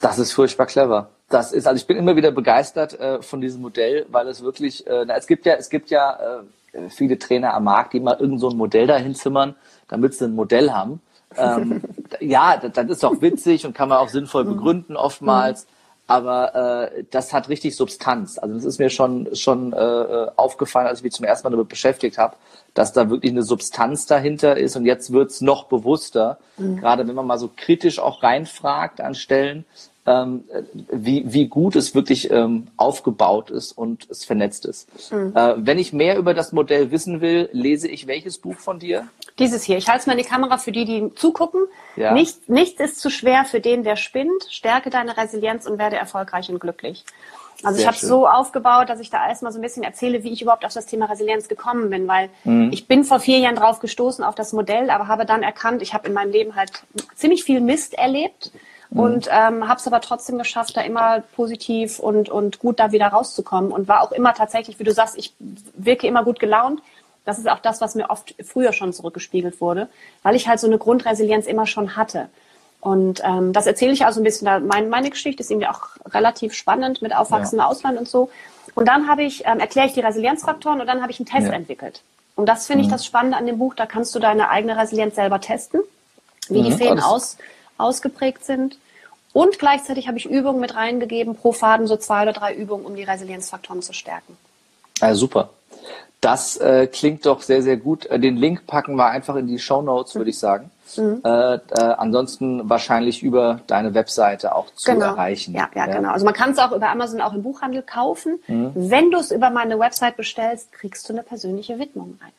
Das ist furchtbar clever. das ist, also ich bin immer wieder begeistert äh, von diesem Modell, weil es wirklich, äh, na, es gibt ja, es gibt ja äh, viele Trainer am Markt, die mal irgend so ein Modell dahin zimmern, damit sie ein Modell haben. Ähm, <laughs> ja, das, das ist auch witzig und kann man auch sinnvoll Mhm. begründen oftmals. Aber äh, das hat richtig Substanz. Also das ist mir schon schon äh, aufgefallen, als ich mich zum ersten Mal damit beschäftigt habe, dass da wirklich eine Substanz dahinter ist. Und jetzt wird's noch bewusster, gerade wenn man mal so kritisch auch reinfragt an Stellen, ähm, wie, wie gut es wirklich ähm, aufgebaut ist und es vernetzt ist. Äh, wenn ich mehr über das Modell wissen will, lese ich welches Buch von dir? Dieses hier. Ich halte es mal in die Kamera für die, die zugucken. Ja. Nicht, nichts ist zu schwer für den, der spinnt. Stärke deine Resilienz und werde erfolgreich und glücklich. Also ich Sehr habe es schön. so aufgebaut, dass ich da erstmal so ein bisschen erzähle, wie ich überhaupt auf das Thema Resilienz gekommen bin, weil Mhm. ich bin vor vier Jahren drauf gestoßen auf das Modell, aber habe dann erkannt, ich habe in meinem Leben halt ziemlich viel Mist erlebt Mhm. und ähm, habe es aber trotzdem geschafft, da immer positiv und, und gut da wieder rauszukommen und war auch immer tatsächlich, wie du sagst, ich wirke immer gut gelaunt. Das ist auch das, was mir oft früher schon zurückgespiegelt wurde, weil ich halt so eine Grundresilienz immer schon hatte. Und ähm, das erzähle ich also ein bisschen. Da mein, meine Geschichte ist irgendwie auch relativ spannend mit Aufwachsen im Ausland und so. Und dann habe ich, ähm, erkläre ich die Resilienzfaktoren und dann habe ich einen Test Ja. entwickelt. Und das finde ich das Spannende an dem Buch. Da kannst du deine eigene Resilienz selber testen, wie die Mhm. Fäden Alles. aus, ausgeprägt sind. Und gleichzeitig habe ich Übungen mit reingegeben, pro Faden so zwei oder drei Übungen, um die Resilienzfaktoren zu stärken. Ja, super. Das äh, klingt doch sehr, sehr gut. Äh, Den Link packen wir einfach in die Show Notes, würde ich sagen. Mhm. Äh, äh, ansonsten wahrscheinlich über deine Webseite auch zu erreichen. Ja, ja, genau. Also man kann es auch über Amazon auch im Buchhandel kaufen. Mhm. Wenn du es über meine Website bestellst, kriegst du eine persönliche Widmung rein.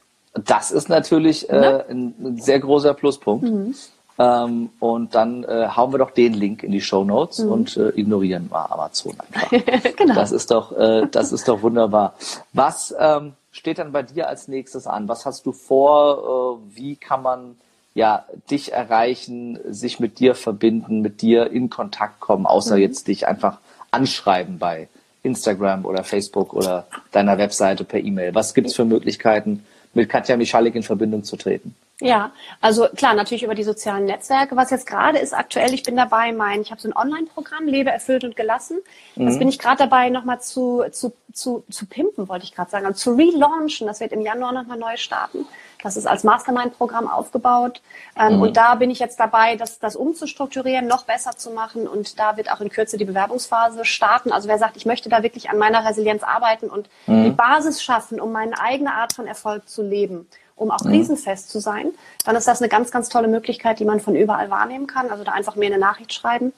Das ist natürlich äh, Ne? ein, ein sehr großer Pluspunkt. Mhm. Ähm, und dann äh, hauen wir doch den Link in die Show Notes Mhm. und äh, ignorieren mal Amazon einfach. <laughs> genau. Das ist doch, äh, das ist doch wunderbar. Was ähm, steht dann bei dir als nächstes an? Was hast du vor? Äh, wie kann man ja dich erreichen, sich mit dir verbinden, mit dir in Kontakt kommen, außer Mhm. jetzt dich einfach anschreiben bei Instagram oder Facebook oder deiner Webseite per E-Mail? Was gibt's für Möglichkeiten, mit Katja Michalik in Verbindung zu treten? Ja, also klar, natürlich über die sozialen Netzwerke. Was jetzt gerade ist aktuell, ich bin dabei, mein, ich habe so ein Online-Programm, Lebe erfüllt und gelassen. Das bin ich gerade dabei, nochmal zu, zu, zu, zu pimpen, wollte ich gerade sagen, also zu relaunchen. Das wird im Januar nochmal neu starten. Das ist als Mastermind-Programm aufgebaut. Ähm, Und da bin ich jetzt dabei, das, das umzustrukturieren, noch besser zu machen. Und da wird auch in Kürze die Bewerbungsphase starten. Also wer sagt, ich möchte da wirklich an meiner Resilienz arbeiten und die Basis schaffen, um meine eigene Art von Erfolg zu leben um auch krisenfest zu sein, dann ist das eine ganz, ganz tolle Möglichkeit, die man von überall wahrnehmen kann. Also da einfach mir eine Nachricht schreiben.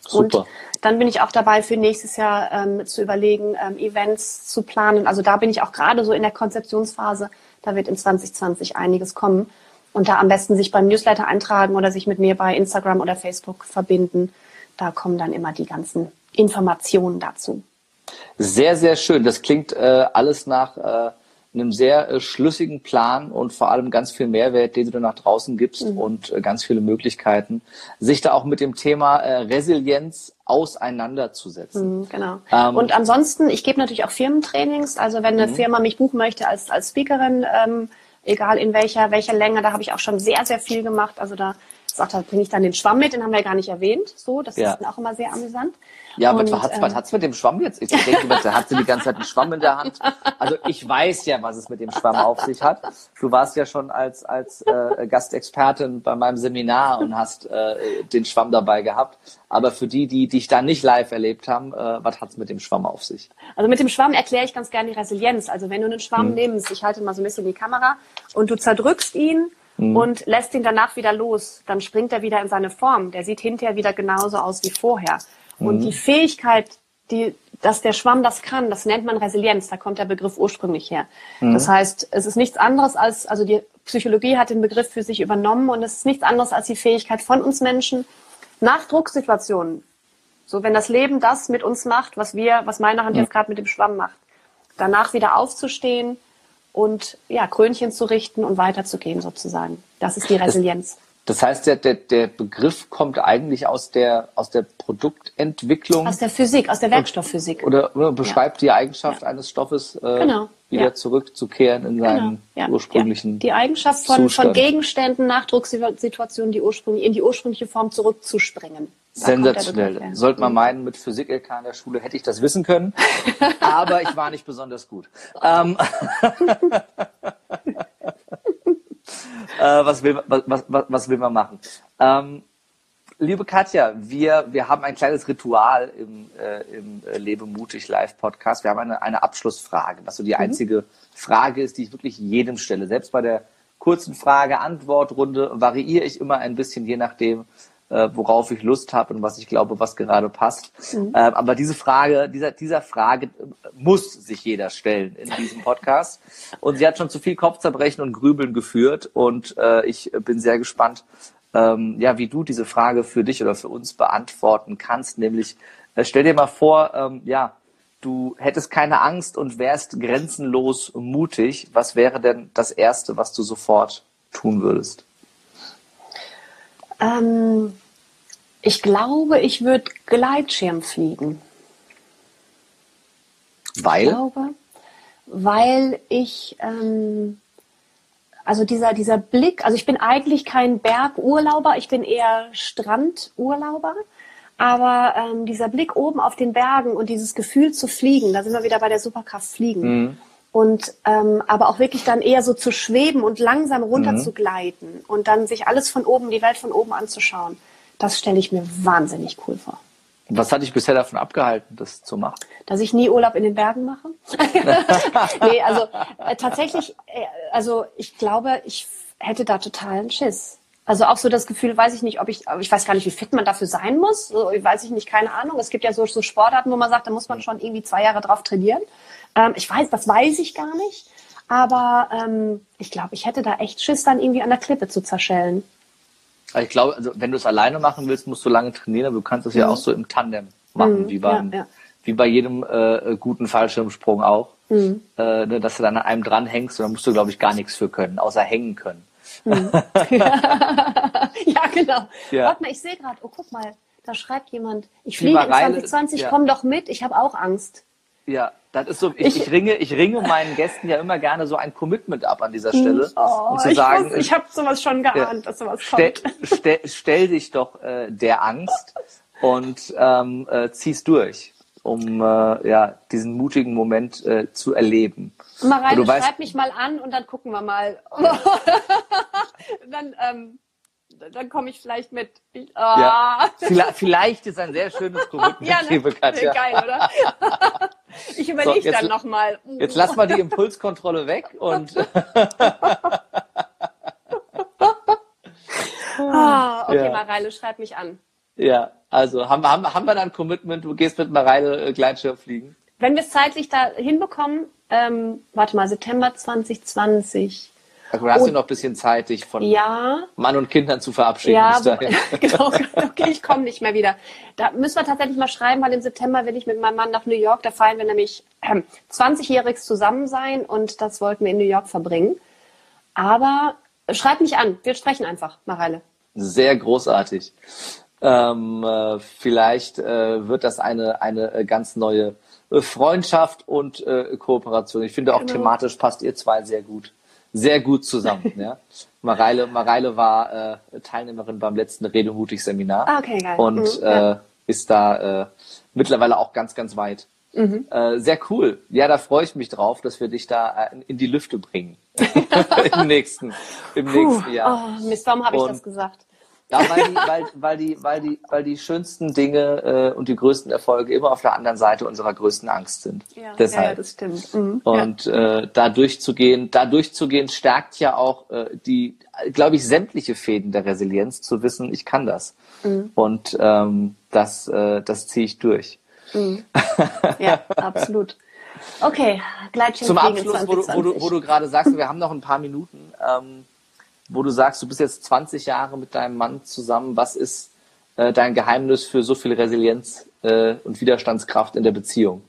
Super. Und dann bin ich auch dabei, für nächstes Jahr ähm, zu überlegen, ähm, Events zu planen. Also da bin ich auch gerade so in der Konzeptionsphase. Da wird in 2020 einiges kommen. Und da am besten sich beim Newsletter eintragen oder sich mit mir bei Instagram oder Facebook verbinden. Da kommen dann immer die ganzen Informationen dazu. Sehr, sehr schön. Das klingt äh, alles nach äh, einem sehr äh, schlüssigen Plan und vor allem ganz viel Mehrwert, den du nach draußen gibst und äh, ganz viele Möglichkeiten, sich da auch mit dem Thema äh, Resilienz auseinanderzusetzen. Mhm, Genau. Ähm, und ansonsten, ich gebe natürlich auch Firmentrainings. Also wenn eine Firma mich buchen möchte als, als Speakerin, ähm, egal in welcher, welcher Länge, da habe ich auch schon sehr, sehr viel gemacht. Also da sagt, da bringe ich dann den Schwamm mit, den haben wir ja gar nicht erwähnt. So, das Ja. ist dann auch immer sehr amüsant. Ja, aber Und, was hat's, ähm, was hat's mit dem Schwamm jetzt? Ich denke, da hat sie die ganze Zeit einen Schwamm in der Hand. Also ich weiß ja, was es mit dem Schwamm auf sich hat. Du warst ja schon als, als äh, Gastexpertin bei meinem Seminar und hast äh, den Schwamm dabei gehabt. Aber für die, die dich da nicht live erlebt haben, äh, was hat's mit dem Schwamm auf sich? Also mit dem Schwamm erkläre ich ganz gerne die Resilienz. Also wenn du einen Schwamm Hm. nimmst, ich halte mal so ein bisschen die Kamera und du zerdrückst ihn Hm. und lässt ihn danach wieder los, dann springt er wieder in seine Form. Der sieht hinterher wieder genauso aus wie vorher. Hm. Und die Fähigkeit, die, dass der Schwamm das kann, das nennt man Resilienz. Da kommt der Begriff ursprünglich her. Hm. Das heißt, es ist nichts anderes als, also die Psychologie hat den Begriff für sich übernommen und es ist nichts anderes als die Fähigkeit von uns Menschen, nach Drucksituationen so, wenn das Leben das mit uns macht, was wir, was meine Hand jetzt gerade mit dem Schwamm macht, danach wieder aufzustehen und ja, Krönchen zu richten und weiterzugehen sozusagen. Das ist die Resilienz. Das heißt, der, der, der Begriff kommt eigentlich aus der, aus der Produktentwicklung Aus der Physik, aus der Werkstoffphysik. oder, oder beschreibt die Eigenschaft eines Stoffes äh, Genau, wieder ja. zurückzukehren in seinen Genau, ja, ursprünglichen ja. Die Eigenschaft von, Zustand. von Gegenständen nach Drucksituationen die ursprünglich, in die ursprüngliche Form zurückzuspringen. Sensationell. Sollte man meinen, mit Physik-LK in der Schule hätte ich das wissen können, <laughs> aber ich war nicht besonders gut. Ähm, <laughs> äh, was, will, was, was, was will man machen? Ähm, liebe Katja, wir, wir haben ein kleines Ritual im, äh, im äh, Lebe mutig Live Podcast. Wir haben eine, eine Abschlussfrage, was so die mhm. einzige Frage ist, die ich wirklich jedem stelle. Selbst bei der kurzen Frage-Antwort-Runde variiere ich immer ein bisschen, je nachdem, äh, worauf ich Lust habe und was ich glaube, was gerade passt. Mhm. Äh, aber diese Frage, dieser, dieser Frage äh, muss sich jeder stellen in diesem Podcast. Und sie hat schon zu viel Kopfzerbrechen und Grübeln geführt. Und äh, ich bin sehr gespannt, ähm, ja, wie du diese Frage für dich oder für uns beantworten kannst. Nämlich, äh, stell dir mal vor, ähm, ja, du hättest keine Angst und wärst grenzenlos mutig. Was wäre denn das Erste, was du sofort tun würdest? Ähm, ich glaube, ich würde Gleitschirm fliegen. Weil? Ich glaube, weil ich, ähm, also dieser, dieser Blick, also ich bin eigentlich kein Bergurlauber, ich bin eher Strandurlauber. Aber ähm, dieser Blick oben auf den Bergen und dieses Gefühl zu fliegen, da sind wir wieder bei der Superkraft Fliegen. Mhm. Und ähm, aber auch wirklich dann eher so zu schweben und langsam runter mhm. zu gleiten und dann sich alles von oben, die Welt von oben anzuschauen. Das stelle ich mir wahnsinnig cool vor. Was hat dich bisher davon abgehalten, das zu machen? Dass ich nie Urlaub in den Bergen mache. <laughs> nee, also äh, tatsächlich, äh, also ich glaube, ich hätte da totalen Schiss. Also auch so das Gefühl, weiß ich nicht, ob ich, ich weiß gar nicht, wie fit man dafür sein muss. So, weiß ich nicht, keine Ahnung. Es gibt ja so, so Sportarten, wo man sagt, da muss man schon irgendwie zwei Jahre drauf trainieren. Ähm, ich weiß, das weiß ich gar nicht. Aber ähm, ich glaube, ich hätte da echt Schiss, dann irgendwie an der Klippe zu zerschellen. Ich glaube, also wenn du es alleine machen willst, musst du lange trainieren, aber du kannst es mhm. ja auch so im Tandem machen, mhm, wie beim, ja, ja. wie bei jedem äh, guten Fallschirmsprung auch. Mhm. Äh, ne, dass du dann an einem dran hängst und dann musst du, glaube ich, gar nichts für können, außer hängen können. Mhm. <laughs> <laughs> ja, genau. Ja. Warte mal, ich sehe gerade, oh, guck mal, da schreibt jemand, ich fliege in 2020, komm doch mit, ich habe auch Angst. Ja, das ist so, ich, ich, ich, ringe, ich ringe meinen Gästen ja immer gerne so ein Commitment ab an dieser Stelle. Oh, um zu sagen, ich, ich habe sowas schon geahnt, dass sowas kommt. Stell, stell, stell dich doch äh, der Angst und ähm, äh, zieh's durch, um äh, ja, diesen mutigen Moment äh, zu erleben. Mareile, schreib mich mal an und dann gucken wir mal. <laughs> dann ähm, dann komme ich vielleicht mit. Oh. ja, vielleicht, vielleicht, ist ein sehr schönes Commitment, <laughs> ja, ne? liebe Katja. Geil, oder? <laughs> ich überlege so, dann nochmal. Jetzt lass mal die Impulskontrolle weg und. <laughs> ah, okay, ja. Mareile, schreib mich an. Ja, also haben, haben, haben wir dann ein Commitment, du gehst mit Mareile äh, Gleitschirm fliegen? Wenn wir es zeitlich da hinbekommen, ähm, warte mal, September 2020. Also du hast ja noch ein bisschen Zeit, dich von ja, Mann und Kindern zu verabschieden. Ja, <laughs> genau. Okay, ich komme nicht mehr wieder. Da müssen wir tatsächlich mal schreiben, weil im September will ich mit meinem Mann nach New York. Da feiern wir nämlich äh, 20-jähriges zusammen sein und das wollten wir in New York verbringen. Aber schreib mich an. Wir sprechen einfach, Mareile. Sehr großartig. Ähm, äh, vielleicht äh, wird das eine, eine äh, ganz neue äh, Freundschaft und Kooperation. Ich finde auch genau. thematisch passt ihr zwei sehr gut sehr gut zusammen. ja. Mareile, Mareile war äh, Teilnehmerin beim letzten Redemutig-Seminar ah, okay, geil. und mhm, ja. äh, ist da äh, mittlerweile auch ganz, ganz weit. Mhm. Äh, sehr cool. Ja, da freue ich mich drauf, dass wir dich da äh, in die Lüfte bringen <laughs> im nächsten, im Puh, nächsten Jahr. Oh, Mist, warum habe ich das gesagt? Ja, weil die, weil, weil die, weil die, weil die schönsten Dinge äh, und die größten Erfolge immer auf der anderen Seite unserer größten Angst sind. Ja, Deshalb. ja das stimmt. Mhm. Und ja. äh, da durchzugehen, da durchzugehen, stärkt ja auch äh, die, glaube ich, sämtliche Fäden der Resilienz zu wissen, ich kann das. Mhm. Und ähm, das, äh, das ziehe ich durch. Mhm. <laughs> Ja, absolut. Okay, Gleitschirm Zum Abschluss, wo du, wo du, wo du gerade sagst, wir haben noch ein paar Minuten. Ähm, wo du sagst, du bist jetzt 20 Jahre mit deinem Mann zusammen. Was ist äh, dein Geheimnis für so viel Resilienz äh, und Widerstandskraft in der Beziehung?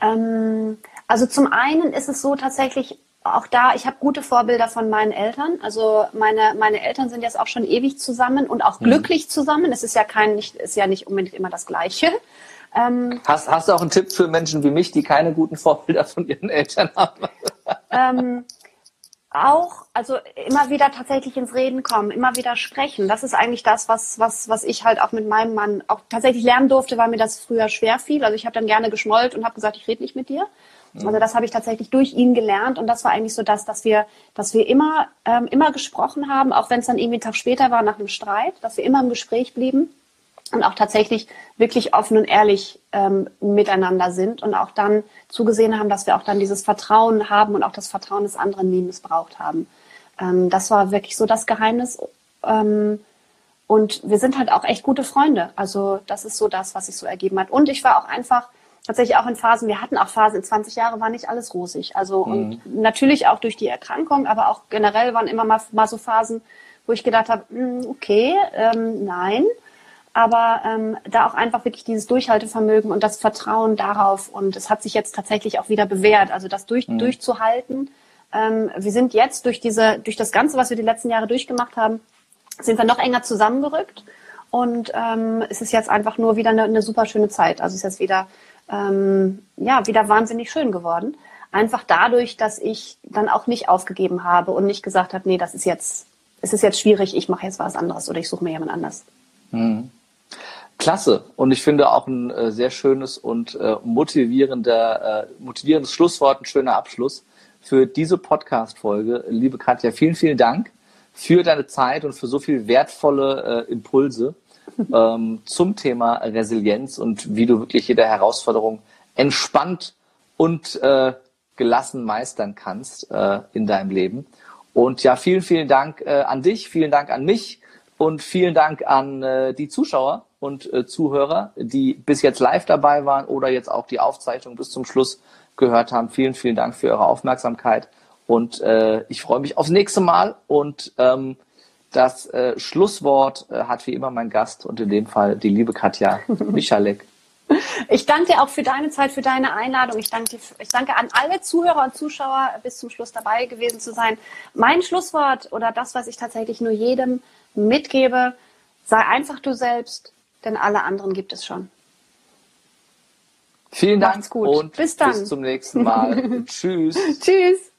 Ähm, also zum einen ist es so tatsächlich auch da, ich habe gute Vorbilder von meinen Eltern. Also meine, meine Eltern sind jetzt auch schon ewig zusammen und auch mhm. glücklich zusammen. Es ist ja kein, nicht, ist ja nicht unbedingt immer das Gleiche. Ähm, hast, hast du auch einen Tipp für Menschen wie mich, die keine guten Vorbilder von ihren Eltern haben? Ähm, auch, also immer wieder tatsächlich ins Reden kommen, immer wieder sprechen. Das ist eigentlich das, was, was, was ich halt auch mit meinem Mann auch tatsächlich lernen durfte, weil mir das früher schwer fiel. Also ich habe dann gerne geschmollt und habe gesagt, ich rede nicht mit dir. Mhm. Also das habe ich tatsächlich durch ihn gelernt und das war eigentlich so das, dass wir, dass wir immer, ähm, immer gesprochen haben, auch wenn es dann irgendwie einen Tag später war nach einem Streit, dass wir immer im Gespräch blieben und auch tatsächlich wirklich offen und ehrlich ähm, miteinander sind und auch dann zugesehen haben, dass wir auch dann dieses Vertrauen haben und auch das Vertrauen des anderen nie missbraucht haben. Ähm, das war wirklich so das Geheimnis. Ähm, und wir sind halt auch echt gute Freunde. Also das ist so das, was sich so ergeben hat. Und ich war auch einfach tatsächlich auch in Phasen, wir hatten auch Phasen, in 20 Jahren war nicht alles rosig. Also mhm. und natürlich auch durch die Erkrankung, aber auch generell waren immer mal, mal so Phasen, wo ich gedacht habe, hm, okay, ähm, nein aber ähm, da auch einfach wirklich dieses Durchhaltevermögen und das Vertrauen darauf und es hat sich jetzt tatsächlich auch wieder bewährt, also das durch, mhm. durchzuhalten. Ähm, wir sind jetzt durch diese, durch das Ganze, was wir die letzten Jahre durchgemacht haben, sind wir noch enger zusammengerückt und ähm, es ist jetzt einfach nur wieder eine, eine super schöne Zeit. Also es ist jetzt wieder, ähm, ja, wieder wahnsinnig schön geworden. Einfach dadurch, dass ich dann auch nicht aufgegeben habe und nicht gesagt habe, nee, das ist jetzt, es ist jetzt schwierig, ich mache jetzt was anderes oder ich suche mir jemand anders. Mhm. Klasse. Und ich finde auch ein äh, sehr schönes und äh, motivierender, äh, motivierendes Schlusswort, ein schöner Abschluss für diese Podcast-Folge. Liebe Katja, vielen, vielen Dank für deine Zeit und für so viel wertvolle äh, Impulse <laughs> ähm, zum Thema Resilienz und wie du wirklich jede Herausforderung entspannt und äh, gelassen meistern kannst äh, in deinem Leben. Und ja, vielen, vielen Dank äh, an dich, vielen Dank an mich und vielen Dank an äh, die Zuschauer und äh, Zuhörer, die bis jetzt live dabei waren oder jetzt auch die Aufzeichnung bis zum Schluss gehört haben. Vielen, vielen Dank für eure Aufmerksamkeit und äh, ich freue mich aufs nächste Mal und ähm, das äh, Schlusswort äh, hat wie immer mein Gast und in dem Fall die liebe Katja <laughs> Michalek. Ich danke dir auch für deine Zeit, für deine Einladung. Ich danke, ich danke an alle Zuhörer und Zuschauer, bis zum Schluss dabei gewesen zu sein. Mein Schlusswort oder das, was ich tatsächlich nur jedem mitgebe, sei einfach du selbst, denn alle anderen gibt es schon. Vielen Dank gut. und bis, dann. bis zum nächsten Mal. <laughs> Tschüss. Tschüss.